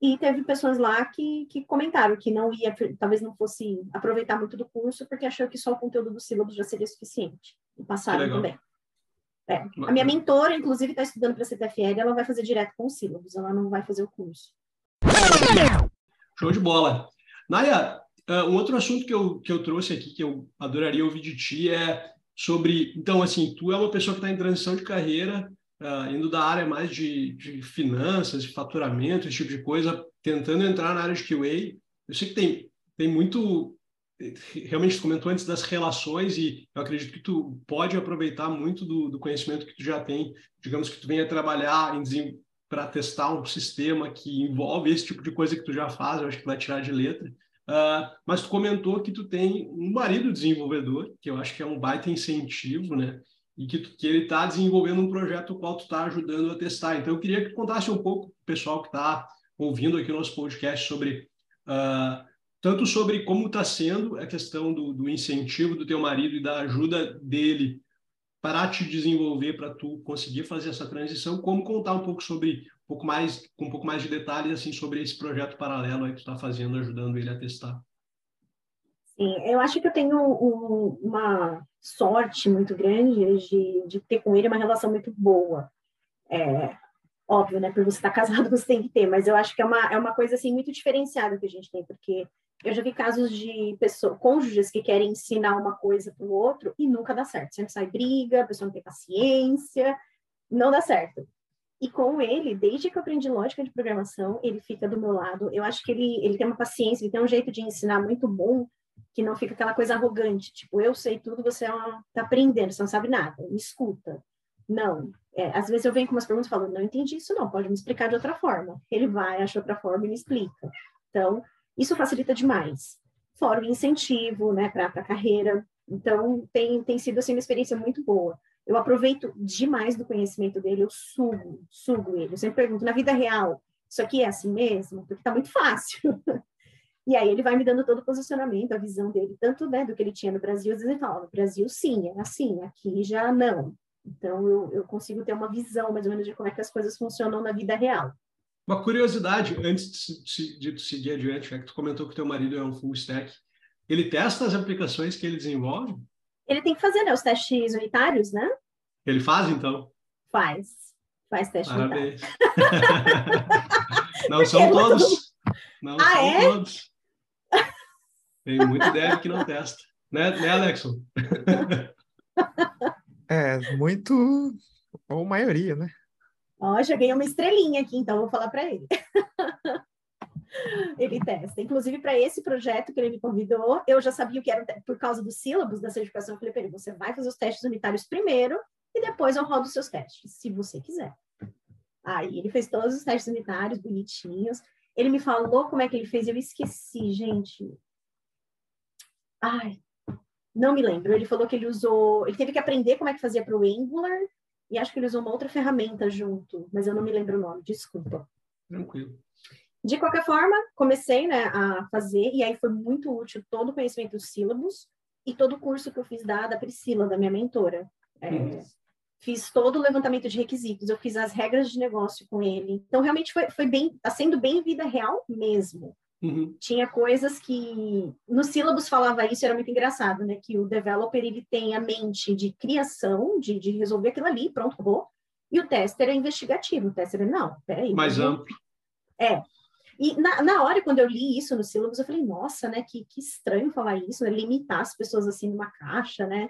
e teve pessoas lá que, que comentaram que não ia, talvez não fosse aproveitar muito do curso, porque achou que só o conteúdo do sílabus já seria suficiente, e passaram também. É. A minha mentora, inclusive, está estudando para a CTFL, ela vai fazer direto com os sílabus, ela não vai fazer o curso. Show de bola. Naya, Uh, um outro assunto que eu, que eu trouxe aqui, que eu adoraria ouvir de ti, é sobre. Então, assim, tu é uma pessoa que está em transição de carreira, uh, indo da área mais de, de finanças, de faturamento, esse tipo de coisa, tentando entrar na área de QA. Eu sei que tem, tem muito. Realmente, tu comentou antes das relações, e eu acredito que tu pode aproveitar muito do, do conhecimento que tu já tem. Digamos que tu venha trabalhar para testar um sistema que envolve esse tipo de coisa que tu já faz, eu acho que vai tirar de letra. Uh, mas tu comentou que tu tem um marido desenvolvedor, que eu acho que é um baita incentivo, né? E que, tu, que ele está desenvolvendo um projeto qual tu está ajudando a testar. Então, eu queria que tu contasse um pouco para o pessoal que está ouvindo aqui o nosso podcast sobre uh, tanto sobre como está sendo a questão do, do, incentivo do teu marido e da ajuda dele para te desenvolver, para tu conseguir fazer essa transição, como contar um pouco sobre um pouco mais, com um pouco mais de detalhes assim sobre esse projeto paralelo aí que tu está fazendo, ajudando ele a testar. Sim, eu acho que eu tenho um, uma sorte muito grande de, de ter com ele uma relação muito boa. É, óbvio, né? Por você estar casado, você tem que ter, mas eu acho que é uma, é uma coisa assim muito diferenciada que a gente tem, porque eu já vi casos de pessoas, cônjuges que querem ensinar uma coisa para o outro e nunca dá certo. Sempre sai briga, a pessoa não tem paciência, não dá certo. E com ele, desde que eu aprendi lógica de programação, ele fica do meu lado. Eu acho que ele, ele tem uma paciência, ele tem um jeito de ensinar muito bom, que não fica aquela coisa arrogante, tipo, eu sei tudo, você está é aprendendo, você não sabe nada, me escuta. Não. É, às vezes eu venho com umas perguntas falando, não entendi isso não, pode me explicar de outra forma. Ele vai, acha outra forma e me explica. Então, isso facilita demais. Fora o incentivo, né, para a carreira. Então, tem, tem sido, assim, uma experiência muito boa. Eu aproveito demais do conhecimento dele, eu sugo, sugo ele. Eu sempre pergunto, na vida real, isso aqui é assim mesmo? Porque tá muito fácil. E aí ele vai me dando todo o posicionamento, a visão dele, tanto né, do que ele tinha no Brasil, às vezes ele fala, no Brasil sim, é assim, aqui já não. Então eu, eu consigo ter uma visão mais ou menos de como é que as coisas funcionam na vida real. Uma curiosidade, antes de, de, de seguir adiante, é que tu comentou que teu marido é um full stack, ele testa as aplicações que ele desenvolve? Ele tem que fazer né, os testes unitários, né? Ele faz, então? Faz. Faz teste Parabéns. Não são todos. Não ah, são é? todos. Tem muita ideia que não testa. Né, né Alexon? É, muito. Ou maioria, né? Ó, já ganhei uma estrelinha aqui, então vou falar para ele. ele testa. Inclusive, para esse projeto que ele me convidou, eu já sabia o que era por causa dos sílabos da certificação. Eu falei para ele: você vai fazer os testes unitários primeiro e depois eu rodo os seus testes, se você quiser. Aí ele fez todos os testes unitários bonitinhos. Ele me falou como é que ele fez, eu esqueci, gente. Ai, não me lembro. Ele falou que ele usou. Ele teve que aprender como é que fazia para o Angular e acho que ele usou uma outra ferramenta junto, mas eu não me lembro o nome, desculpa. Tranquilo. De qualquer forma, comecei né, a fazer, e aí foi muito útil todo o conhecimento dos sílabos e todo o curso que eu fiz da, da Priscila, da minha mentora. É, uhum. Fiz todo o levantamento de requisitos, eu fiz as regras de negócio com ele. Então, realmente foi, foi bem, está sendo bem vida real mesmo. Uhum. Tinha coisas que no sílabus falava isso, era muito engraçado, né? Que o developer ele tem a mente de criação, de, de resolver aquilo ali, pronto, acabou. E o tester é investigativo. O tester é, não, peraí. Mais amplo. É. E na, na hora, quando eu li isso no sílabus, eu falei, nossa, né? Que, que estranho falar isso, né? Limitar as pessoas assim numa caixa, né?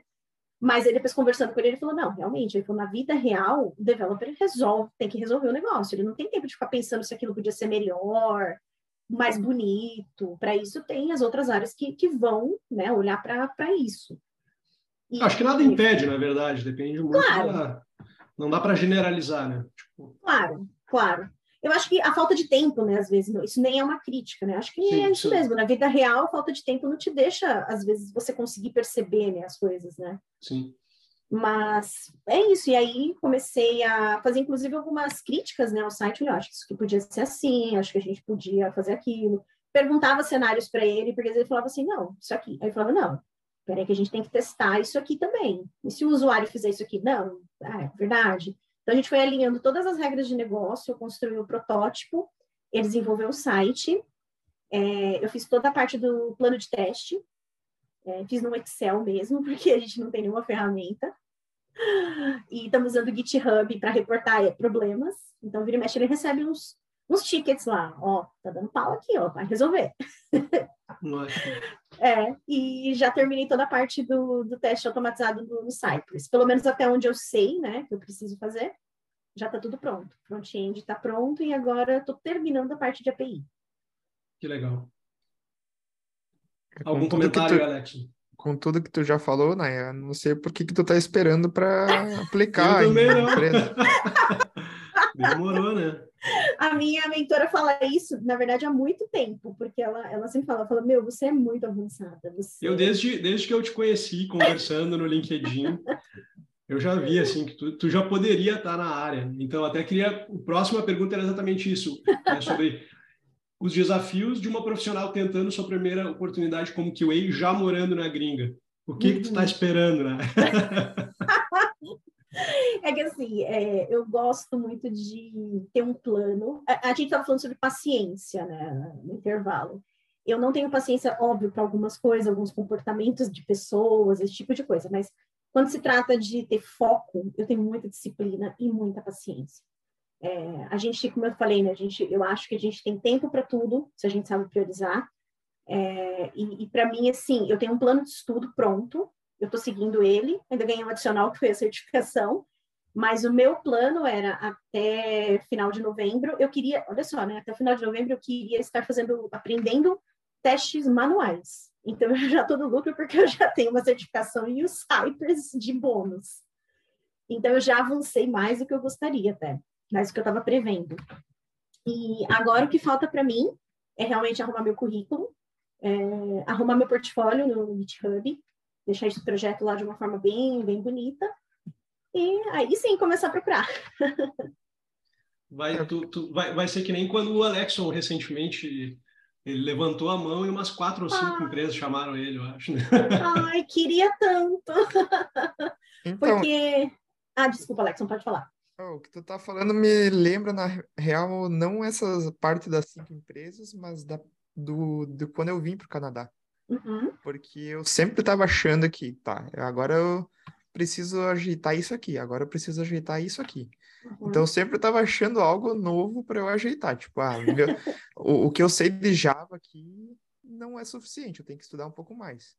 Mas aí depois conversando com ele, ele falou, não, realmente, ele falou, na vida real, o developer resolve, tem que resolver o negócio. Ele não tem tempo de ficar pensando se aquilo podia ser melhor, mais bonito. Para isso tem as outras áreas que, que vão né, olhar para isso. E, Acho que nada impede, na verdade, depende muito claro. da... Não dá para generalizar, né? Tipo... Claro, claro. Eu acho que a falta de tempo, né, às vezes, isso nem é uma crítica, né? Acho que sim, é isso sim. mesmo. Na vida real, a falta de tempo não te deixa, às vezes, você conseguir perceber né, as coisas, né? Sim. Mas é isso, e aí comecei a fazer, inclusive, algumas críticas né, ao site. Eu acho que isso que podia ser assim, acho que a gente podia fazer aquilo. Perguntava cenários para ele, porque ele falava assim: não, isso aqui. Aí eu falava: não, peraí, que a gente tem que testar isso aqui também. E se o usuário fizer isso aqui? Não, ah, é verdade. Então a gente foi alinhando todas as regras de negócio, eu construí o protótipo, ele desenvolveu o site, é, eu fiz toda a parte do plano de teste, é, fiz no Excel mesmo, porque a gente não tem nenhuma ferramenta. E estamos usando o GitHub para reportar problemas. Então, vira e mexe, ele recebe uns, uns tickets lá. Ó, tá dando pau aqui, ó, vai resolver. é, e já terminei toda a parte do, do teste automatizado no, no Cypress. Pelo menos até onde eu sei, né, que eu preciso fazer. Já está tudo pronto. Front-end está pronto e agora estou terminando a parte de API. Que legal. Algum comentário, tu, Alex? Com tudo que tu já falou, né? Não sei por que, que tu tá esperando para aplicar Eu também não. empresa. Demorou, né? A minha mentora fala isso, na verdade, há muito tempo, porque ela, ela sempre fala, fala, meu, você é muito avançada. Você... Eu, desde, desde que eu te conheci, conversando no LinkedIn, eu já vi, assim, que tu, tu já poderia estar na área. Então, até queria... A próxima pergunta era exatamente isso, né, sobre os desafios de uma profissional tentando sua primeira oportunidade como QA já morando na gringa. O que, uhum. que tu tá uhum. esperando, né? é que assim, é, eu gosto muito de ter um plano. A, a gente estava falando sobre paciência, né, no intervalo. Eu não tenho paciência, óbvio, para algumas coisas, alguns comportamentos de pessoas, esse tipo de coisa, mas quando se trata de ter foco, eu tenho muita disciplina e muita paciência. É, a gente, como eu falei, né, a gente, eu acho que a gente tem tempo para tudo, se a gente sabe priorizar. É, e, e para mim, assim, eu tenho um plano de estudo pronto, eu estou seguindo ele, ainda ganhei um adicional que foi a certificação, mas o meu plano era até final de novembro, eu queria, olha só, né, até final de novembro eu queria estar fazendo, aprendendo testes manuais. Então eu já estou no lucro porque eu já tenho uma certificação e os Cypress de bônus. Então eu já avancei mais do que eu gostaria até mais do que eu estava prevendo. E agora o que falta para mim é realmente arrumar meu currículo, é, arrumar meu portfólio no GitHub, deixar esse projeto lá de uma forma bem, bem bonita, e aí sim começar a procurar. Vai, tu, tu, vai, vai ser que nem quando o Alexon recentemente ele levantou a mão e umas quatro ou cinco ah. empresas chamaram ele, eu acho. Né? Ai, queria tanto. Então, Porque. Ah, desculpa, Alexon, pode falar. O que tu tá falando me lembra, na real, não essa parte das cinco empresas, mas da, do, do quando eu vim para o Canadá. Uhum. Porque eu sempre estava achando que, tá, agora eu preciso ajeitar isso aqui, agora eu preciso ajeitar isso aqui. Uhum. Então eu sempre estava achando algo novo para eu ajeitar. Tipo, ah, meu, o, o que eu sei de Java aqui não é suficiente, eu tenho que estudar um pouco mais.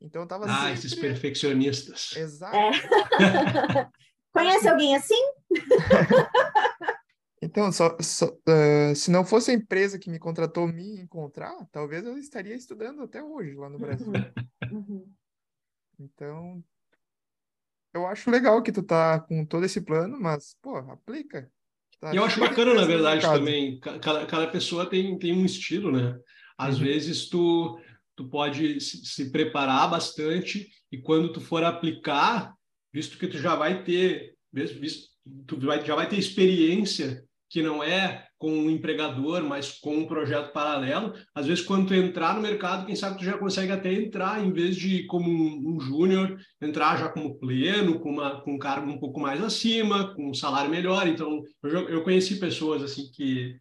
Então eu tava Ah, sempre... esses perfeccionistas. Exato. É. Conhece alguém assim? então, só, só uh, se não fosse a empresa que me contratou me encontrar, talvez eu estaria estudando até hoje lá no Brasil. Uhum. uhum. Então, eu acho legal que tu tá com todo esse plano, mas, pô, aplica. Tá eu acho bacana, na verdade, também. Cada, cada pessoa tem, tem um estilo, né? Às uhum. vezes tu, tu pode se, se preparar bastante e quando tu for aplicar, visto que tu já vai ter, visto, tu vai, já vai ter experiência que não é com um empregador, mas com um projeto paralelo. Às vezes, quando tu entrar no mercado, quem sabe tu já consegue até entrar, em vez de como um, um júnior, entrar já como pleno, com, uma, com um cargo um pouco mais acima, com um salário melhor. Então, eu, eu conheci pessoas assim que,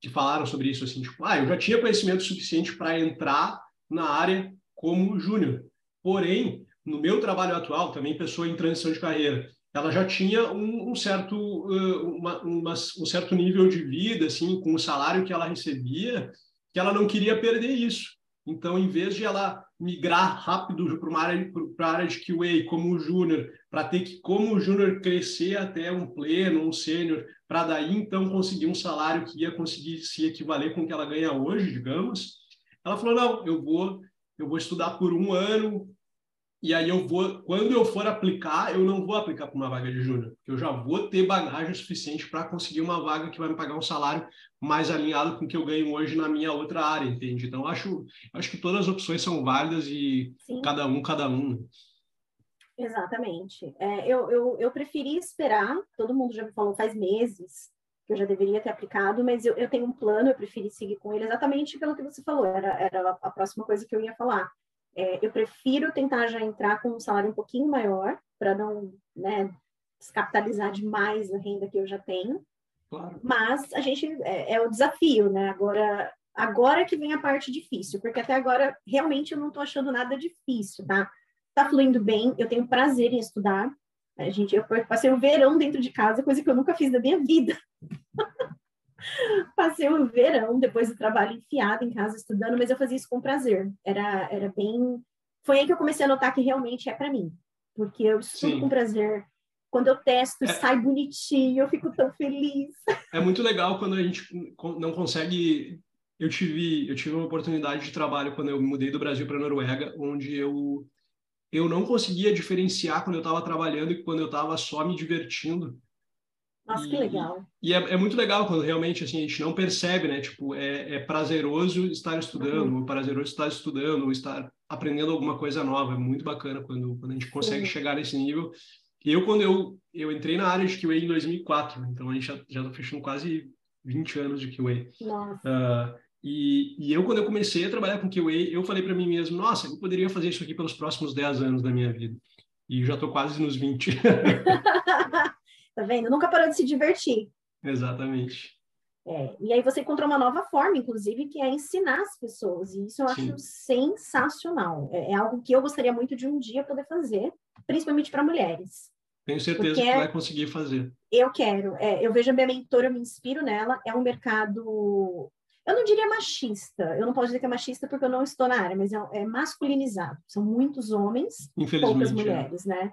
que falaram sobre isso, assim, tipo, ah, eu já tinha conhecimento suficiente para entrar na área como júnior. Porém, no meu trabalho atual, também pessoa em transição de carreira, ela já tinha um, um certo, uh, uma, uma, um certo nível de vida, assim, com o salário que ela recebia, que ela não queria perder isso. Então, em vez de ela migrar rápido para uma área, para a área de QA como júnior, para ter que, como júnior, crescer até um pleno, um sênior, para daí então conseguir um salário que ia conseguir se equivaler com o que ela ganha hoje, digamos, ela falou: não, eu vou, eu vou estudar por um ano, e aí eu vou, quando eu for aplicar, eu não vou aplicar para uma vaga de júnior, porque eu já vou ter bagagem suficiente para conseguir uma vaga que vai me pagar um salário mais alinhado com o que eu ganho hoje na minha outra área, entende? Então acho, acho que todas as opções são válidas e Sim. cada um, cada um. Né? Exatamente. É, eu, eu, eu preferi esperar, todo mundo já me falou faz meses que eu já deveria ter aplicado, mas eu, eu tenho um plano, eu preferi seguir com ele exatamente pelo que você falou, era, era a próxima coisa que eu ia falar é, eu prefiro tentar já entrar com um salário um pouquinho maior, para não né, descapitalizar demais a renda que eu já tenho. Claro. Mas a gente é, é, o desafio, né? Agora, agora que vem a parte difícil, porque até agora realmente eu não estou achando nada difícil, tá? Tá fluindo bem, eu tenho prazer em estudar. A gente, eu passei o verão dentro de casa, coisa que eu nunca fiz na minha vida. Passei um verão depois do trabalho enfiado em casa estudando, mas eu fazia isso com prazer. Era, era bem. Foi aí que eu comecei a notar que realmente é para mim, porque eu estudo Sim. com prazer. Quando eu testo, é... sai bonitinho, eu fico tão feliz. É muito legal quando a gente não consegue. Eu tive, eu tive uma oportunidade de trabalho quando eu mudei do Brasil para a Noruega, onde eu eu não conseguia diferenciar quando eu estava trabalhando e quando eu estava só me divertindo nossa, que legal. E é, é, muito legal quando realmente assim, a gente não percebe, né? Tipo, é, é prazeroso estar estudando, uhum. prazeroso estar estudando, ou estar aprendendo alguma coisa nova. É muito bacana quando, quando a gente consegue Sim. chegar nesse nível. Eu, quando eu, eu entrei na área de QA em 2004, então a gente já, já tá fechando quase 20 anos de QA. Nossa. Uh, e, e, eu, quando eu comecei a trabalhar com QA, eu falei para mim mesmo, nossa, eu poderia fazer isso aqui pelos próximos 10 anos da minha vida. E já estou quase nos 20. Tá vendo? Nunca parou de se divertir. Exatamente. É, e aí você encontrou uma nova forma, inclusive, que é ensinar as pessoas. E isso eu Sim. acho sensacional. É, é, algo que eu gostaria muito de um dia poder fazer, principalmente para mulheres. Tenho certeza Porque que vai conseguir fazer. Eu quero. É, eu vejo a minha mentora, eu me inspiro nela. É um mercado, eu não diria machista. Eu não posso dizer que é machista porque eu não estou na área, mas é, é masculinizado. São muitos homens, poucas é. mulheres, né?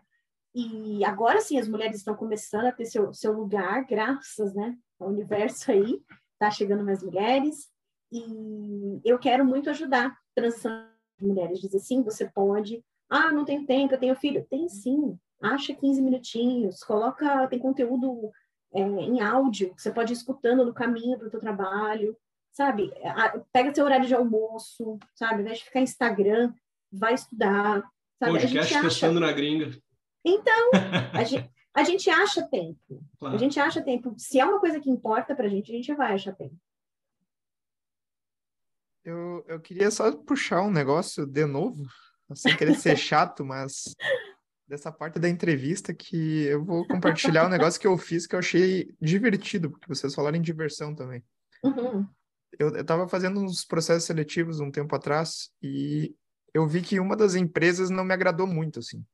E agora sim as mulheres estão começando a ter seu, seu lugar, graças né, ao universo aí, tá chegando mais mulheres. E eu quero muito ajudar transição de mulheres, dizer sim, você pode. Ah, não tenho tempo, eu tenho filho. Tem sim, acha 15 minutinhos, coloca, tem conteúdo é, em áudio, você pode ir escutando no caminho para o seu trabalho, sabe? Pega seu horário de almoço, sabe? Ao invés de ficar Instagram, vai estudar. Sabe? Podcast acha... pensando na gringa. Então, a gente, a gente acha tempo. Claro. A gente acha tempo. Se é uma coisa que importa pra gente, a gente vai achar tempo. Eu, eu queria só puxar um negócio de novo, sem querer ser chato, mas dessa parte da entrevista que eu vou compartilhar um negócio que eu fiz que eu achei divertido, porque vocês falaram em diversão também. Uhum. Eu estava fazendo uns processos seletivos um tempo atrás e eu vi que uma das empresas não me agradou muito, assim.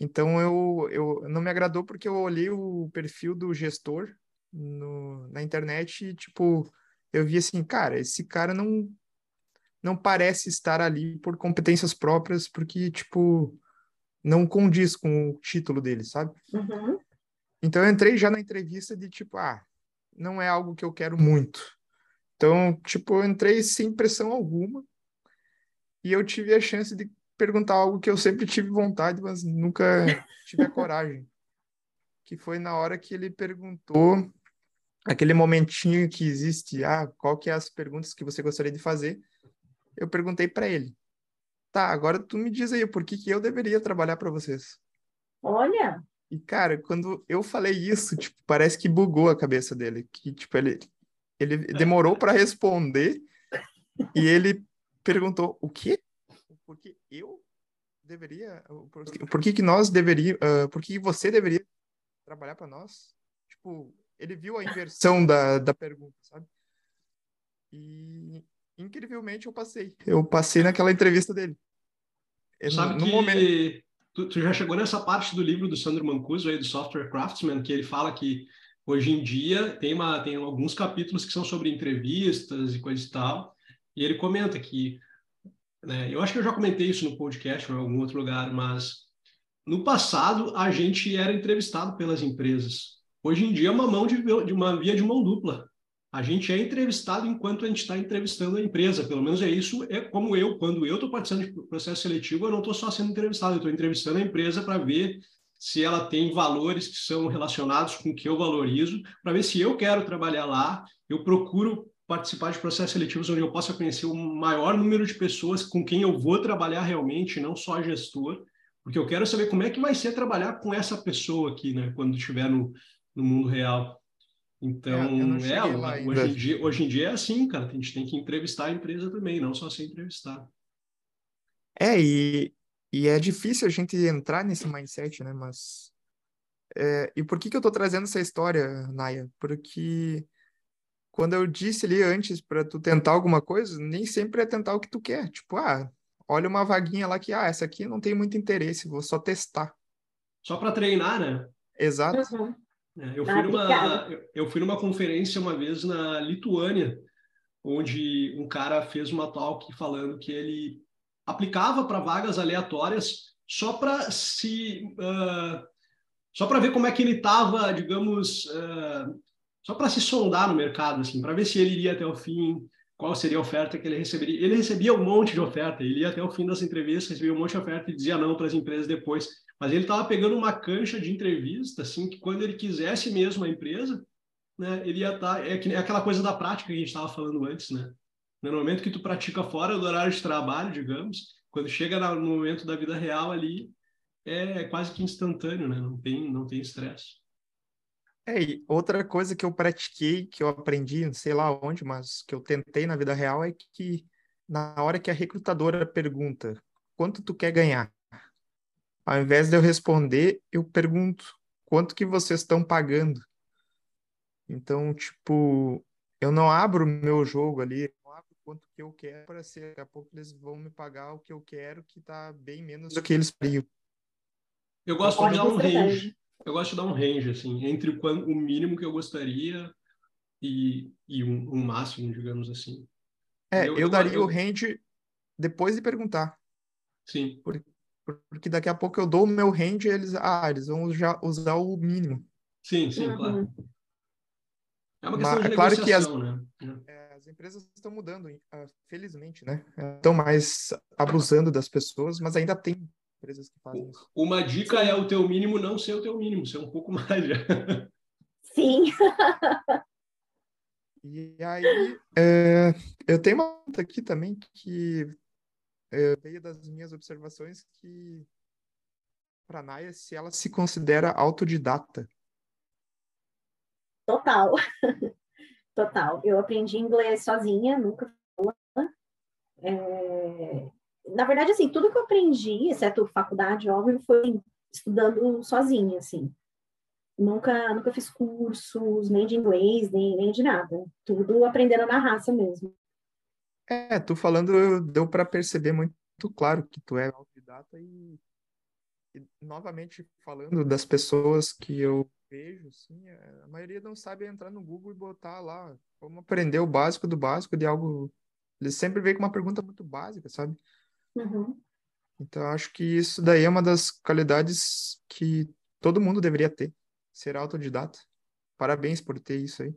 Então, eu, eu não me agradou porque eu olhei o perfil do gestor no, na internet e, tipo, eu vi assim, cara, esse cara não, não parece estar ali por competências próprias, porque, tipo, não condiz com o título dele, sabe? Uhum. Então eu entrei já na entrevista de tipo, ah, não é algo que eu quero muito. Então, tipo, eu entrei sem pressão alguma e eu tive a chance de perguntar algo que eu sempre tive vontade, mas nunca tive a coragem. Que foi na hora que ele perguntou aquele momentinho que existe, ah, qual que é as perguntas que você gostaria de fazer? Eu perguntei para ele. Tá, agora tu me diz aí, por que, que eu deveria trabalhar para vocês? Olha! E, cara, quando eu falei isso, tipo, parece que bugou a cabeça dele. Que, tipo, ele, ele demorou para responder e ele perguntou, o quê? Por que eu deveria... Por, por que que nós deveríamos... Uh, por que você deveria trabalhar para nós? Tipo, ele viu a inversão da, da pergunta, sabe? E incrivelmente eu passei. Eu passei naquela entrevista dele. Sabe no que momento... tu, tu, já chegou nessa parte do livro do Sandro Mancuso aí do Software Craftsman que ele fala que hoje em dia tem uma tem alguns capítulos que são sobre entrevistas e coisa e tal. E ele comenta que né, eu acho que eu já comentei isso no podcast ou em algum outro lugar, mas no passado a gente era entrevistado pelas empresas. Hoje em dia é uma mão de, de uma via de mão dupla a gente é entrevistado enquanto a gente está entrevistando a empresa. Pelo menos é isso. É como eu, quando eu estou participando de processo seletivo, eu não estou só sendo entrevistado, eu estou entrevistando a empresa para ver se ela tem valores que são relacionados com o que eu valorizo, para ver se eu quero trabalhar lá. Eu procuro participar de processos seletivos onde eu possa conhecer o maior número de pessoas com quem eu vou trabalhar realmente, não só gestor, porque eu quero saber como é que vai ser trabalhar com essa pessoa aqui, né, quando estiver no, no mundo real. Então, é, é hoje, em dia, hoje em dia é assim, cara. A gente tem que entrevistar a empresa também, não só ser entrevistado. É, e, e é difícil a gente entrar nesse mindset, né? Mas. É, e por que, que eu tô trazendo essa história, Naya? Porque quando eu disse ali antes para tu tentar alguma coisa, nem sempre é tentar o que tu quer. Tipo, ah, olha uma vaguinha lá que, ah, essa aqui não tem muito interesse, vou só testar. Só para treinar, né? Exato. Uhum. É, eu, fui numa, eu fui numa conferência uma vez na Lituânia, onde um cara fez uma talk falando que ele aplicava para vagas aleatórias só para se uh, só para ver como é que ele estava, digamos, uh, só para se sondar no mercado, assim, para ver se ele iria até o fim, qual seria a oferta que ele receberia. Ele recebia um monte de oferta, ele ia até o fim das entrevistas, recebia um monte de oferta e dizia não para as empresas depois. Mas ele estava pegando uma cancha de entrevista, assim, que quando ele quisesse mesmo a empresa, né, ele ia estar. Tá, é, é aquela coisa da prática que a gente estava falando antes, né? No momento que tu pratica fora do horário de trabalho, digamos, quando chega no momento da vida real ali, é quase que instantâneo, né? Não tem, não tem estresse. É, e outra coisa que eu pratiquei, que eu aprendi, não sei lá onde, mas que eu tentei na vida real é que na hora que a recrutadora pergunta quanto tu quer ganhar, ao invés de eu responder, eu pergunto quanto que vocês estão pagando. Então, tipo, eu não abro o meu jogo ali, não abro quanto que eu quero para ser. Daqui a pouco eles vão me pagar o que eu quero, que tá bem menos do que eles pariam. Eu gosto de dar um range. Eu gosto de dar um range, assim, entre o mínimo que eu gostaria e, e um, um máximo, digamos assim. É, eu, eu, eu daria eu... o range depois de perguntar. Sim. Porque porque daqui a pouco eu dou o meu range e eles, ah, eles vão já usar o mínimo. Sim, sim, uhum. claro. É uma questão Mas, de é claro que as, né? É, as empresas estão mudando, ah, felizmente, né? Estão mais abusando das pessoas, mas ainda tem empresas que fazem isso. Uma dica é o teu mínimo não ser o teu mínimo, ser um pouco mais. Sim. E aí, é, eu tenho uma pergunta aqui também que é, veio das minhas observações que para a Naya, se ela se considera autodidata. Total. Total. Eu aprendi inglês sozinha, nunca é... Na verdade, assim, tudo que eu aprendi, exceto faculdade, óbvio, foi estudando sozinha, assim. Nunca, nunca fiz cursos, nem de inglês, nem, nem de nada. Tudo aprendendo na raça mesmo. É, tu falando, deu para perceber muito claro que tu é autodidata e, e, novamente falando das pessoas que eu vejo, assim, é, a maioria não sabe entrar no Google e botar lá como aprender o básico do básico de algo. Ele sempre vem com uma pergunta muito básica, sabe? Uhum. Então, acho que isso daí é uma das qualidades que todo mundo deveria ter ser autodidata. Parabéns por ter isso aí.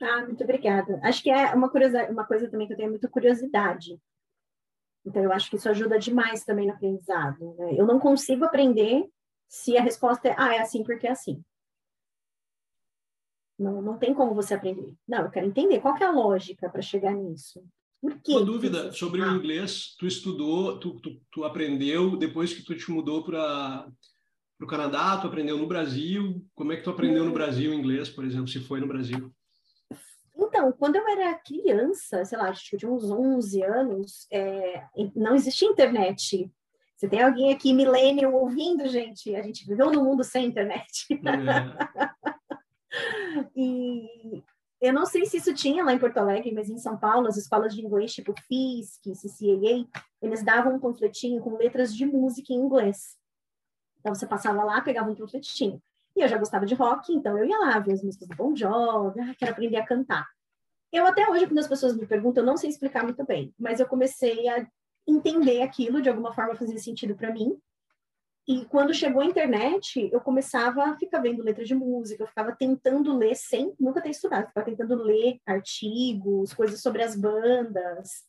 Ah, muito obrigada. Acho que é uma, uma coisa também que eu tenho muita curiosidade. Então, eu acho que isso ajuda demais também no aprendizado. Né? Eu não consigo aprender se a resposta é, ah, é assim porque é assim. Não, não tem como você aprender. Não, eu quero entender qual que é a lógica para chegar nisso. Por quê? Uma dúvida sobre o inglês. Tu estudou, tu, tu, tu aprendeu depois que tu te mudou para o Canadá, tu aprendeu no Brasil. Como é que tu aprendeu no hum. Brasil inglês, por exemplo, se foi no Brasil? Então, quando eu era criança, sei lá, acho que tinha uns 11 anos, é, não existia internet. Você tem alguém aqui, millennial, ouvindo, gente? A gente viveu num mundo sem internet. É. e eu não sei se isso tinha lá em Porto Alegre, mas em São Paulo, as escolas de inglês, tipo FISC, CCAA, eles davam um panfletinho com letras de música em inglês. Então você passava lá, pegava um panfletinho. E eu já gostava de rock, então eu ia lá ver as músicas do Bon Jovi, ah, quero aprender a cantar. Eu até hoje, quando as pessoas me perguntam, eu não sei explicar muito bem, mas eu comecei a entender aquilo, de alguma forma fazia sentido para mim. E quando chegou a internet, eu começava a ficar vendo letras de música, eu ficava tentando ler sem nunca ter estudado, eu ficava tentando ler artigos, coisas sobre as bandas.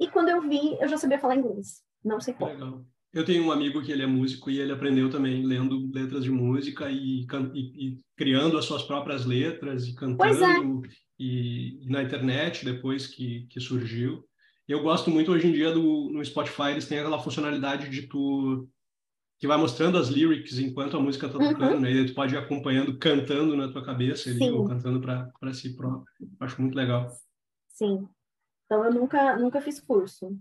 E quando eu vi, eu já sabia falar inglês. Não sei como. Legal. Eu tenho um amigo que ele é músico e ele aprendeu também lendo letras de música e, e, e criando as suas próprias letras e cantando é. e, e, na internet depois que, que surgiu. Eu gosto muito hoje em dia do no Spotify eles têm aquela funcionalidade de tu que vai mostrando as lyrics enquanto a música está tocando, uhum. né? E tu pode ir acompanhando, cantando na tua cabeça ali, ou cantando para si próprio. Acho muito legal. Sim. Então eu nunca nunca fiz curso.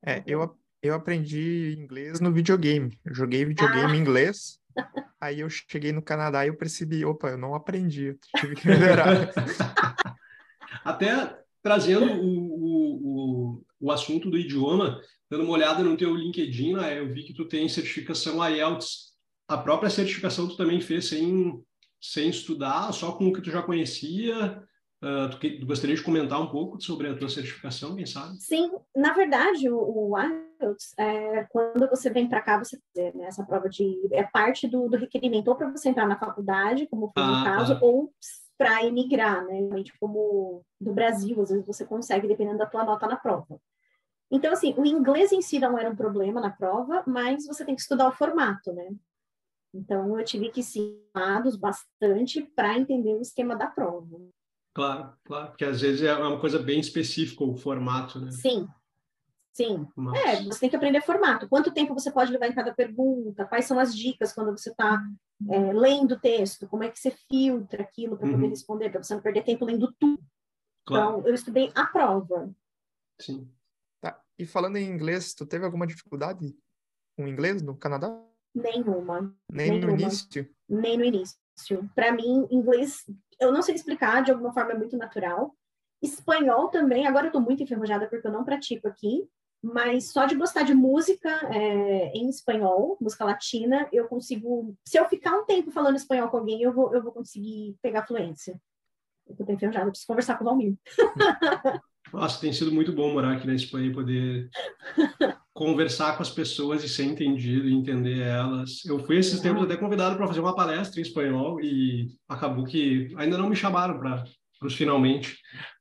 É, eu eu aprendi inglês no videogame. Eu joguei videogame ah. em inglês. Aí eu cheguei no Canadá e eu percebi, opa, eu não aprendi, eu tive que melhorar. Até trazendo o, o, o, o, assunto do idioma, dando uma olhada no teu LinkedIn, né, eu vi que tu tem certificação IELTS. A própria certificação tu também fez sem, sem estudar, só com o que tu já conhecia? Uh, tu, que, tu, gostaria de comentar um pouco sobre a tua certificação, quem sabe? Sim, na verdade, o, o IELTS, é, quando você vem para cá, você fazer né, essa prova de. é parte do, do requerimento, ou para você entrar na faculdade, como foi ah, no caso, ah. ou para emigrar, né? Como do Brasil, às vezes você consegue, dependendo da tua nota na prova. Então, assim, o inglês em si não era um problema na prova, mas você tem que estudar o formato, né? Então, eu tive que ser bastante para entender o esquema da prova. Claro, claro, porque às vezes é uma coisa bem específica o formato, né? Sim, sim. Mas... É, você tem que aprender formato. Quanto tempo você pode levar em cada pergunta? Quais são as dicas quando você está é, lendo o texto? Como é que você filtra aquilo para poder uhum. responder, para você não perder tempo lendo tudo? Claro. Então, eu estudei a prova. Sim. E falando em inglês, tu teve alguma dificuldade com inglês no Canadá? Nenhuma. Nem Nenhuma. no início? Nem no início. Para mim, inglês eu não sei explicar, de alguma forma é muito natural. Espanhol também, agora eu estou muito enferrujada porque eu não pratico aqui, mas só de gostar de música é, em espanhol, música latina, eu consigo. Se eu ficar um tempo falando espanhol com alguém, eu vou, eu vou conseguir pegar fluência. Eu estou enferrujada, preciso conversar com o Valmir. Nossa, tem sido muito bom morar aqui na Espanha e poder conversar com as pessoas e ser entendido e entender elas. Eu fui esses tempos até convidado para fazer uma palestra em espanhol e acabou que ainda não me chamaram para os finalmente,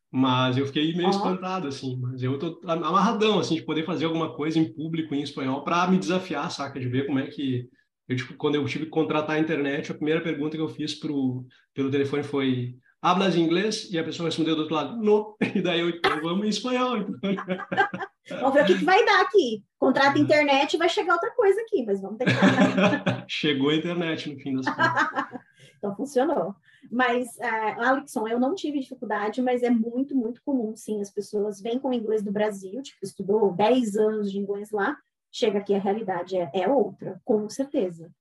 mas eu fiquei meio espantado assim, mas eu tô amarradão assim de poder fazer alguma coisa em público em espanhol para me desafiar, saca, de ver como é que eu tipo quando eu tive que contratar a internet, a primeira pergunta que eu fiz pro pelo telefone foi hablas inglês? E a pessoa respondeu do outro lado, não. E daí eu, então, vamos em espanhol. Então. vamos ver o que, que, vai dar aqui. Contrata uhum. internet e vai chegar outra coisa aqui, mas vamos tentar. Chegou a internet no fim das contas. então funcionou. Mas, uh, Alexson, eu não tive dificuldade, mas é muito, muito comum, sim. As pessoas vêm com o inglês do Brasil, tipo, estudou 10 anos de inglês lá, chega aqui, a realidade é, é outra, com certeza.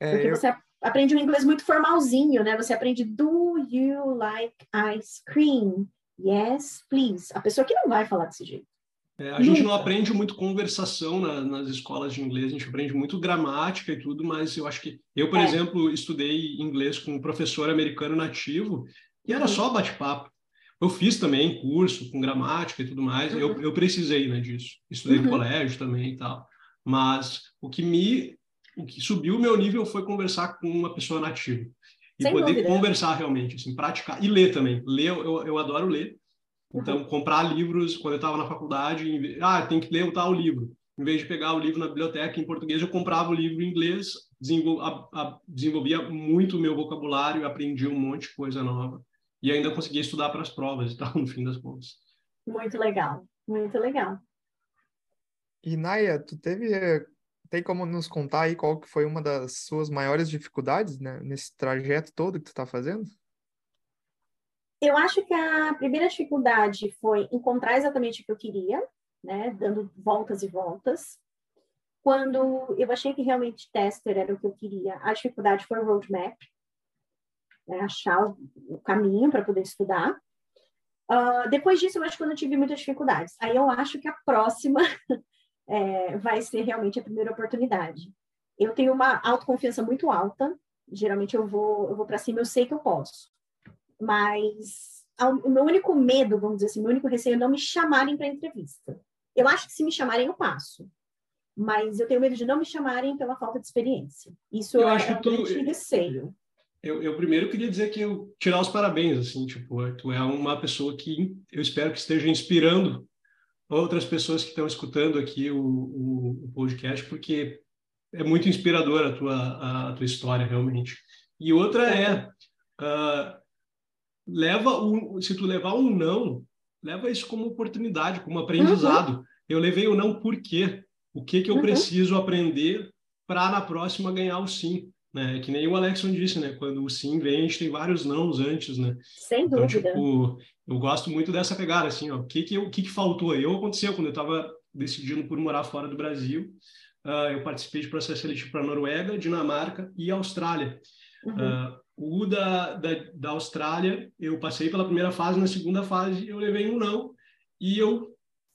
É, Porque eu... você aprende um inglês muito formalzinho, né? Você aprende do you like ice cream? Yes, please. A pessoa que não vai falar desse jeito. É, a gente não aprende muito conversação na, nas escolas de inglês, a gente aprende muito gramática e tudo, mas eu acho que eu, por é. exemplo, estudei inglês com um professor americano nativo e era uhum. só bate-papo. Eu fiz também curso com gramática e tudo mais, uhum. eu, eu precisei né, disso. Estudei uhum. no colégio também e tal. Mas o que me o que subiu o meu nível foi conversar com uma pessoa nativa. E Sem poder dúvida. conversar realmente, assim, praticar. E ler também. Ler, eu, eu adoro ler. Então, uhum. comprar livros, quando eu estava na faculdade, ah, tem que ler o tal livro. Em vez de pegar o livro na biblioteca em português, eu comprava o livro em inglês, desenvol, a, a, desenvolvia muito o meu vocabulário, aprendi um monte de coisa nova. E ainda conseguia estudar para as provas e tal, no fim das contas. Muito legal, muito legal. E Naya, tu teve tem como nos contar aí qual que foi uma das suas maiores dificuldades né, nesse trajeto todo que tu está fazendo? Eu acho que a primeira dificuldade foi encontrar exatamente o que eu queria, né, dando voltas e voltas. Quando eu achei que realmente tester era o que eu queria, a dificuldade foi o roadmap, né, achar o caminho para poder estudar. Uh, depois disso, eu acho que eu não tive muitas dificuldades. Aí eu acho que a próxima é, vai ser realmente a primeira oportunidade. Eu tenho uma autoconfiança muito alta, geralmente eu vou, eu vou para cima, eu sei que eu posso mas o meu único medo, vamos dizer assim, meu único receio é não me chamarem para entrevista. Eu acho que se me chamarem, eu passo. Mas eu tenho medo de não me chamarem pela falta de experiência. Isso eu é acho um tu, receio. Eu, eu, primeiro queria dizer que eu tirar os parabéns, assim, tipo, tu é uma pessoa que eu espero que esteja inspirando outras pessoas que estão escutando aqui o, o, o podcast, porque é muito inspiradora a tua, a, tua história, realmente. E outra é, uh, leva um, se tu levar um não, leva isso como oportunidade, como aprendizado. Uhum. Eu levei o não por quê? O que que eu uhum. preciso aprender para na próxima ganhar o sim? Né? Que nem o Alexson disse, né? Quando o sim vem, a gente tem vários nãos antes, né? Sem então, dúvida. Tipo, eu gosto muito dessa pegada, assim, ó. O que que, eu, o que, que faltou aí? Eu aconteceu quando eu estava decidindo por morar fora do Brasil. Uh, eu participei de processo seletivo para Noruega, Dinamarca e Austrália. Uhum. Uh, o da, da, da Austrália, eu passei pela primeira fase, na segunda fase eu levei um não, e eu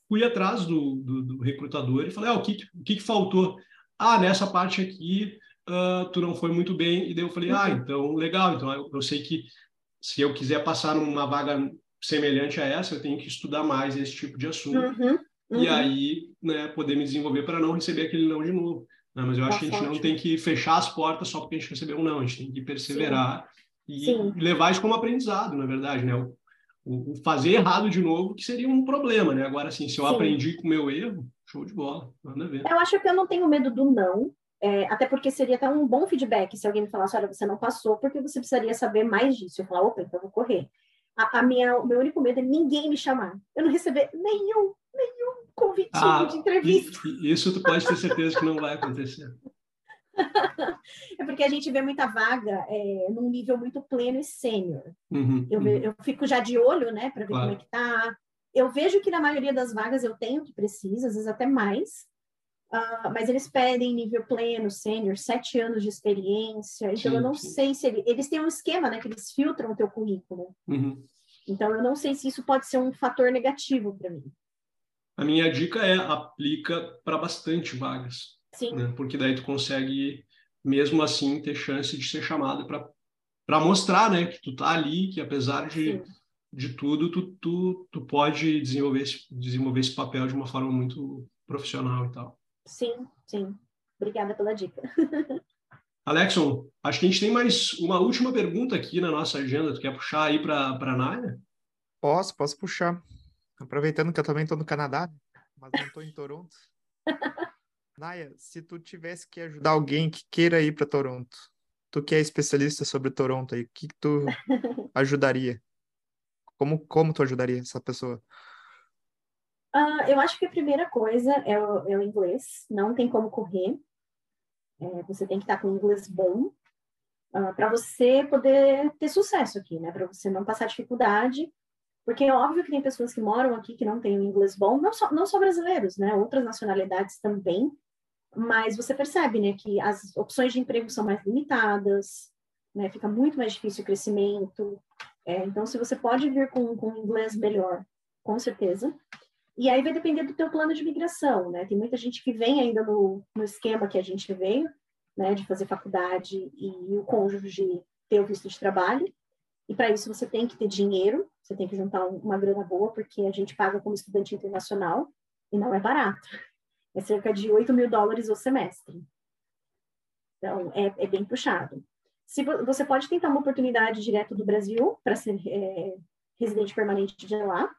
fui atrás do, do, do recrutador e falei, ah, o que, o que, que faltou? Ah, nessa parte aqui, uh, tu não foi muito bem, e daí eu falei, ah, então, legal, então eu, eu sei que se eu quiser passar numa vaga semelhante a essa, eu tenho que estudar mais esse tipo de assunto. Uhum, uhum. E aí, né, poder me desenvolver para não receber aquele não de novo. Né? Mas eu acho que a gente não tem que fechar as portas só porque a gente recebeu um não, a gente tem que perseverar Sim. e Sim. levar isso como aprendizado, na verdade, né? O, o, fazer errado de novo, que seria um problema, né? Agora, assim, se eu Sim. aprendi com o meu erro, show de bola, nada a ver. Eu acho que eu não tenho medo do não, é, até porque seria até um bom feedback se alguém me falasse, olha, você não passou, porque você precisaria saber mais disso. Eu falar, opa, então eu vou correr. A, a minha, o meu único medo é ninguém me chamar. Eu não receber nenhum, nenhum convitinho ah, de entrevista. Isso tu pode ter certeza que não vai acontecer. é porque a gente vê muita vaga é, num nível muito pleno e sênior. Uhum, eu, uhum. eu, fico já de olho, né, para ver claro. como é que tá. Eu vejo que na maioria das vagas eu tenho o que precisa, às vezes até mais. Uh, mas eles pedem nível pleno, sênior, sete anos de experiência. Então sim, eu não sim. sei se ele, eles têm um esquema, né, que eles filtram o teu currículo. Uhum. Então eu não sei se isso pode ser um fator negativo para mim. A minha dica é aplica para bastante vagas. Sim. Né? Porque daí tu consegue, mesmo assim, ter chance de ser chamado para mostrar né, que tu tá ali, que apesar de, de tudo, tu, tu, tu pode desenvolver esse, desenvolver esse papel de uma forma muito profissional e tal. Sim, sim. Obrigada pela dica. Alexon, acho que a gente tem mais uma última pergunta aqui na nossa agenda. Tu quer puxar aí para a Naya? Posso, posso puxar. Aproveitando que eu também estou no Canadá, mas não estou em Toronto. Naya, se tu tivesse que ajudar alguém que queira ir para Toronto, tu que é especialista sobre Toronto aí, o que, que tu ajudaria? Como, como tu ajudaria essa pessoa? Uh, eu acho que a primeira coisa é o, é o inglês, não tem como correr. É, você tem que estar com inglês bom uh, ah, para você poder ter sucesso aqui, né? Para você não passar dificuldade, porque é óbvio que tem pessoas que moram aqui que não têm o inglês bom, não só, não só brasileiros, né? Outras nacionalidades também, mas você percebe, né, que as opções de emprego são mais limitadas, né? Fica muito mais difícil o crescimento. É, então, se você pode vir com, com inglês melhor, com certeza. E aí vai depender do teu plano de migração, né? Tem muita gente que vem ainda no, no esquema que a gente veio, né? De fazer faculdade e o cônjuge ter o visto de trabalho. E para isso você tem que ter dinheiro, você tem que juntar uma grana boa, porque a gente paga como estudante internacional e não é barato. É cerca de 8 mil dólares o semestre. Então, é, é bem puxado. Se você pode tentar uma oportunidade direto do Brasil para ser é, residente permanente de lá,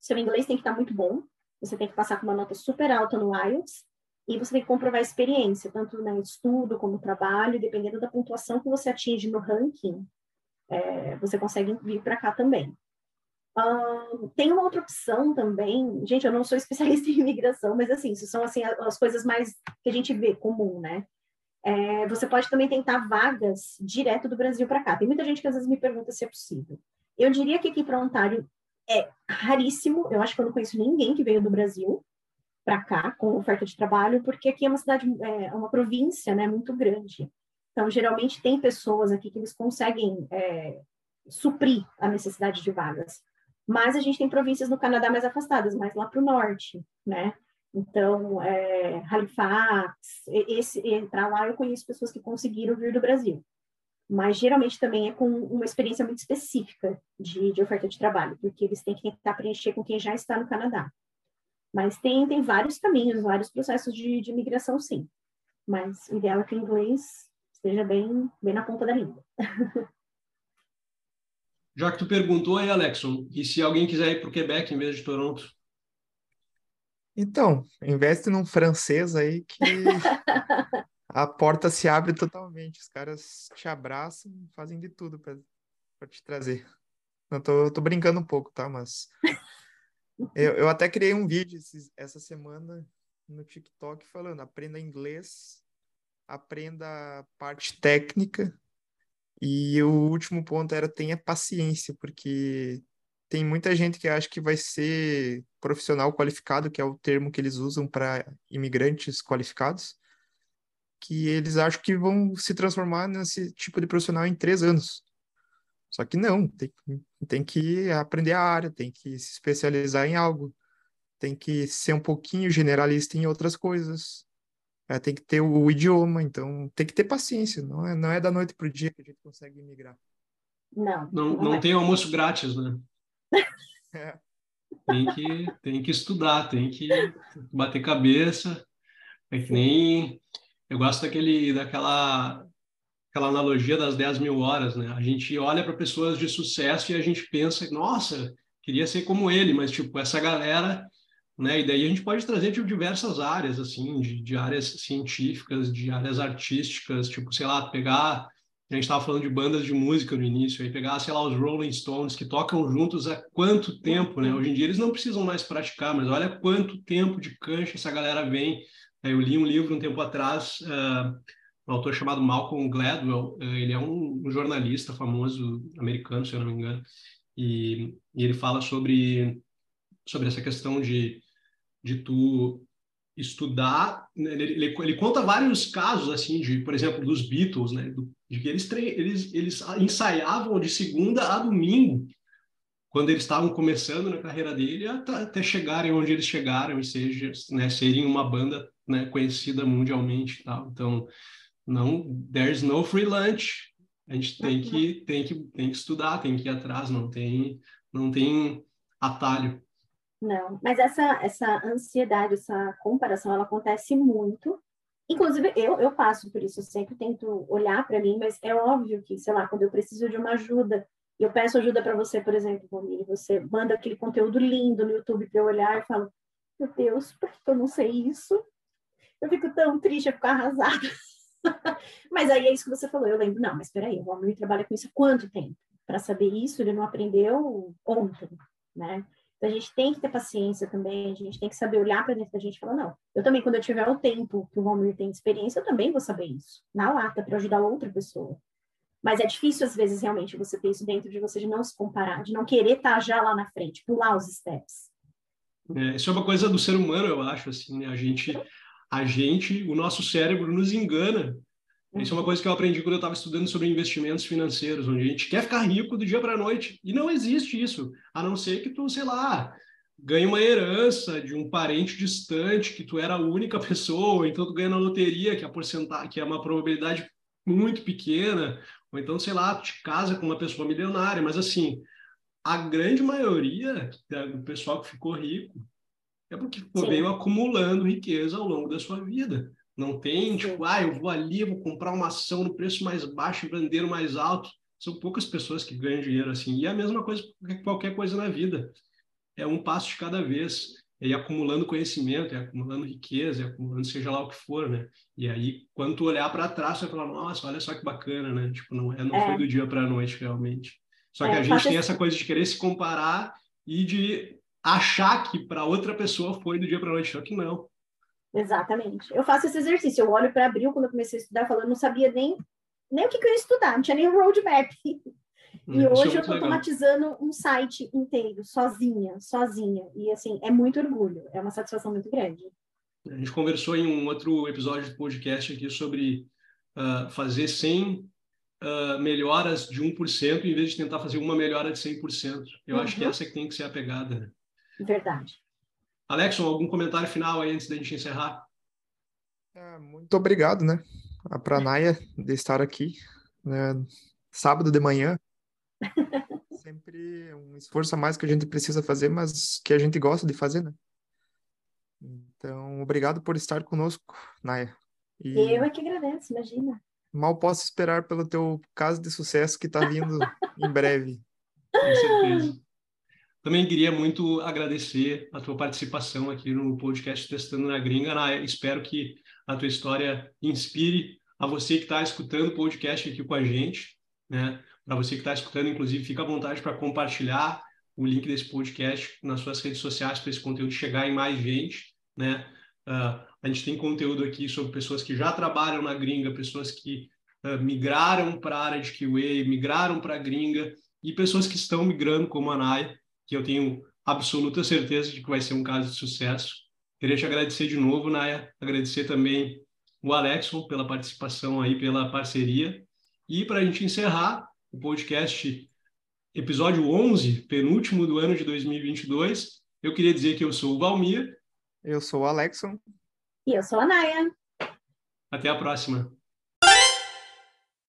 seu inglês tem que estar muito bom, você tem que passar com uma nota super alta no IELTS e você tem que comprovar experiência, tanto no estudo como no trabalho, dependendo da pontuação que você atinge no ranking, é, você consegue vir para cá também. Tem uma outra opção também, gente, eu não sou especialista em imigração, mas assim, isso são assim as coisas mais que a gente vê comum, né? É, você pode também tentar vagas direto do Brasil para cá. Tem muita gente que às vezes me pergunta se é possível. Eu diria que aqui para Ontário é raríssimo. Eu acho que eu não conheço ninguém que veio do Brasil para cá com oferta de trabalho, porque aqui é uma cidade, é uma província, né, muito grande. Então, geralmente tem pessoas aqui que eles conseguem é, suprir a necessidade de vagas. Mas a gente tem províncias no Canadá mais afastadas, mais lá para o norte, né? Então, é, Halifax, esse, para lá eu conheço pessoas que conseguiram vir do Brasil mas geralmente também é com uma experiência muito específica de, de oferta de trabalho, porque eles têm que tentar preencher com quem já está no Canadá. Mas tem, tem vários caminhos, vários processos de, de migração, sim. Mas o ideal é que o inglês esteja bem, bem na ponta da língua. Já que tu perguntou aí, Alexon, e se alguém quiser ir para o Quebec em vez de Toronto? Então, investe num francês aí que a porta se abre totalmente. Os caras te abraçam, fazem de tudo para te trazer. Eu tô, tô brincando um pouco, tá? Mas eu, eu até criei um vídeo esses, essa semana no TikTok falando: aprenda inglês, aprenda a parte técnica. E o último ponto era tenha paciência, porque tem muita gente que acha que vai ser profissional qualificado, que é o termo que eles usam para imigrantes qualificados que eles acham que vão se transformar nesse tipo de profissional em três anos. Só que não, tem, tem que aprender a área, tem que se especializar em algo, tem que ser um pouquinho generalista em outras coisas, é, tem que ter o, o, idioma, então tem que ter paciência, não é, não é da noite para o dia que a gente consegue migrar. Não. Não, não, não tem almoço grátis, né? é. Tem que, tem que estudar, tem que bater cabeça. É que nem eu gosto daquele, daquela aquela analogia das 10 mil horas, né? A gente olha para pessoas de sucesso e a gente pensa, nossa, queria ser como ele, mas, tipo, essa galera, né? E daí a gente pode trazer de diversas áreas, assim, de, de áreas científicas, de áreas artísticas, tipo, sei lá, pegar... A gente estava falando de bandas de música no início, aí pegar, sei lá, os Rolling Stones, que tocam juntos há quanto tempo, né? Hoje em dia eles não precisam mais praticar, mas olha quanto tempo de cancha essa galera vem eu li um livro um tempo atrás, uh, um autor chamado Malcolm Gladwell, uh, ele é um, um, jornalista famoso americano, se eu não me engano, e, e ele fala sobre, sobre essa questão de, de tu estudar, né? ele, ele, ele, conta vários casos, assim, de, por exemplo, dos Beatles, né, do, de que eles, eles, eles ensaiavam de segunda a domingo, quando eles estavam começando na carreira dele, até chegarem onde eles chegaram e seja, né, serem uma banda né, conhecida mundialmente tal. Então, não, there's no free lunch. A gente tem que tem que tem que estudar, tem que ir atrás, não tem não tem atalho. Não, mas essa essa ansiedade, essa comparação, ela acontece muito. Inclusive, eu, eu passo por isso, eu sempre tento olhar para mim, mas é óbvio que, sei lá, quando eu preciso de uma ajuda, eu peço ajuda para você, por exemplo, Romilho, você manda aquele conteúdo lindo no YouTube para eu olhar e falo, meu Deus, por que eu não sei isso? eu fico tão triste, eu fico arrasada. mas aí é isso que você falou. Eu lembro, não, mas espera aí, o Valmir trabalha com isso há quanto tempo? Para saber isso, ele não aprendeu ontem, né? Então, a gente tem que ter paciência também, a gente tem que saber olhar para dentro da gente e falar, não, eu também, quando eu tiver o tempo que o Valmir tem experiência, eu também vou saber isso, na lata, para ajudar outra pessoa. Mas é difícil, às vezes, realmente, você ter isso dentro de você, de não se comparar, de não querer estar tá já lá na frente, pular os steps. É, isso é uma coisa do ser humano, eu acho, assim, né? A gente, a gente, o nosso cérebro nos engana. Isso é uma coisa que eu aprendi quando eu estava estudando sobre investimentos financeiros, onde a gente quer ficar rico do dia para a noite. E não existe isso, a não ser que tu, sei lá, ganhe uma herança de um parente distante, que tu era a única pessoa, então tu ganha na loteria, que é a porcentagem, que é uma probabilidade muito pequena, ou então, sei lá, te casa com uma pessoa milionária, mas assim, a grande maioria do pessoal que ficou rico é porque Sim. veio acumulando riqueza ao longo da sua vida. Não tem, Sim. tipo, ah, eu vou ali, vou comprar uma ação no preço mais baixo e vender mais alto. São poucas pessoas que ganham dinheiro assim. E é a mesma coisa que qualquer coisa na vida. É um passo de cada vez. Ir acumulando conhecimento, acumulando riqueza, acumulando seja lá o que for, né? E aí, quando tu olhar para trás, você vai falar, nossa, olha só que bacana, né? Tipo, não, é, não é. foi do dia para a noite, realmente. Só que é, a gente tem essa coisa de querer se comparar e de achar que para outra pessoa foi do dia para noite, só que não. Exatamente. Eu faço esse exercício. Eu olho para abril quando eu comecei a estudar, falando, não sabia nem nem o que, que eu ia estudar, não tinha nem o roadmap. E é, hoje é eu estou automatizando um site inteiro, sozinha, sozinha. E assim, é muito orgulho, é uma satisfação muito grande. A gente conversou em um outro episódio do podcast aqui sobre uh, fazer 100 uh, melhoras de 1% em vez de tentar fazer uma melhora de 100%. Eu uhum. acho que uhum. essa que tem que ser a pegada. Né? Verdade. Alexson, algum comentário final aí antes da gente encerrar? É, muito obrigado, né? A Pranaya de estar aqui. Né? Sábado de manhã. Sempre um esforço a mais que a gente precisa fazer, mas que a gente gosta de fazer, né? Então, obrigado por estar conosco, Naya. E... Eu é que agradeço, imagina. Mal posso esperar pelo teu caso de sucesso que está vindo em breve. Com certeza. Também queria muito agradecer a tua participação aqui no podcast Testando na Gringa. Naya. Espero que a tua história inspire a você que está escutando o podcast aqui com a gente, né? Para você que está escutando, inclusive, fica à vontade para compartilhar o link desse podcast nas suas redes sociais para esse conteúdo chegar em mais gente, né? Uh, a gente tem conteúdo aqui sobre pessoas que já trabalham na gringa, pessoas que uh, migraram para a área de QA, migraram para a gringa e pessoas que estão migrando como a Naya, que eu tenho absoluta certeza de que vai ser um caso de sucesso. Queria te agradecer de novo, Naya, agradecer também o Alexson pela participação aí, pela parceria. E para a gente encerrar o podcast episódio 11, penúltimo do ano de 2022, eu queria dizer que eu sou o Valmir. Eu sou o Alexson. E eu sou a Naya. Até a próxima.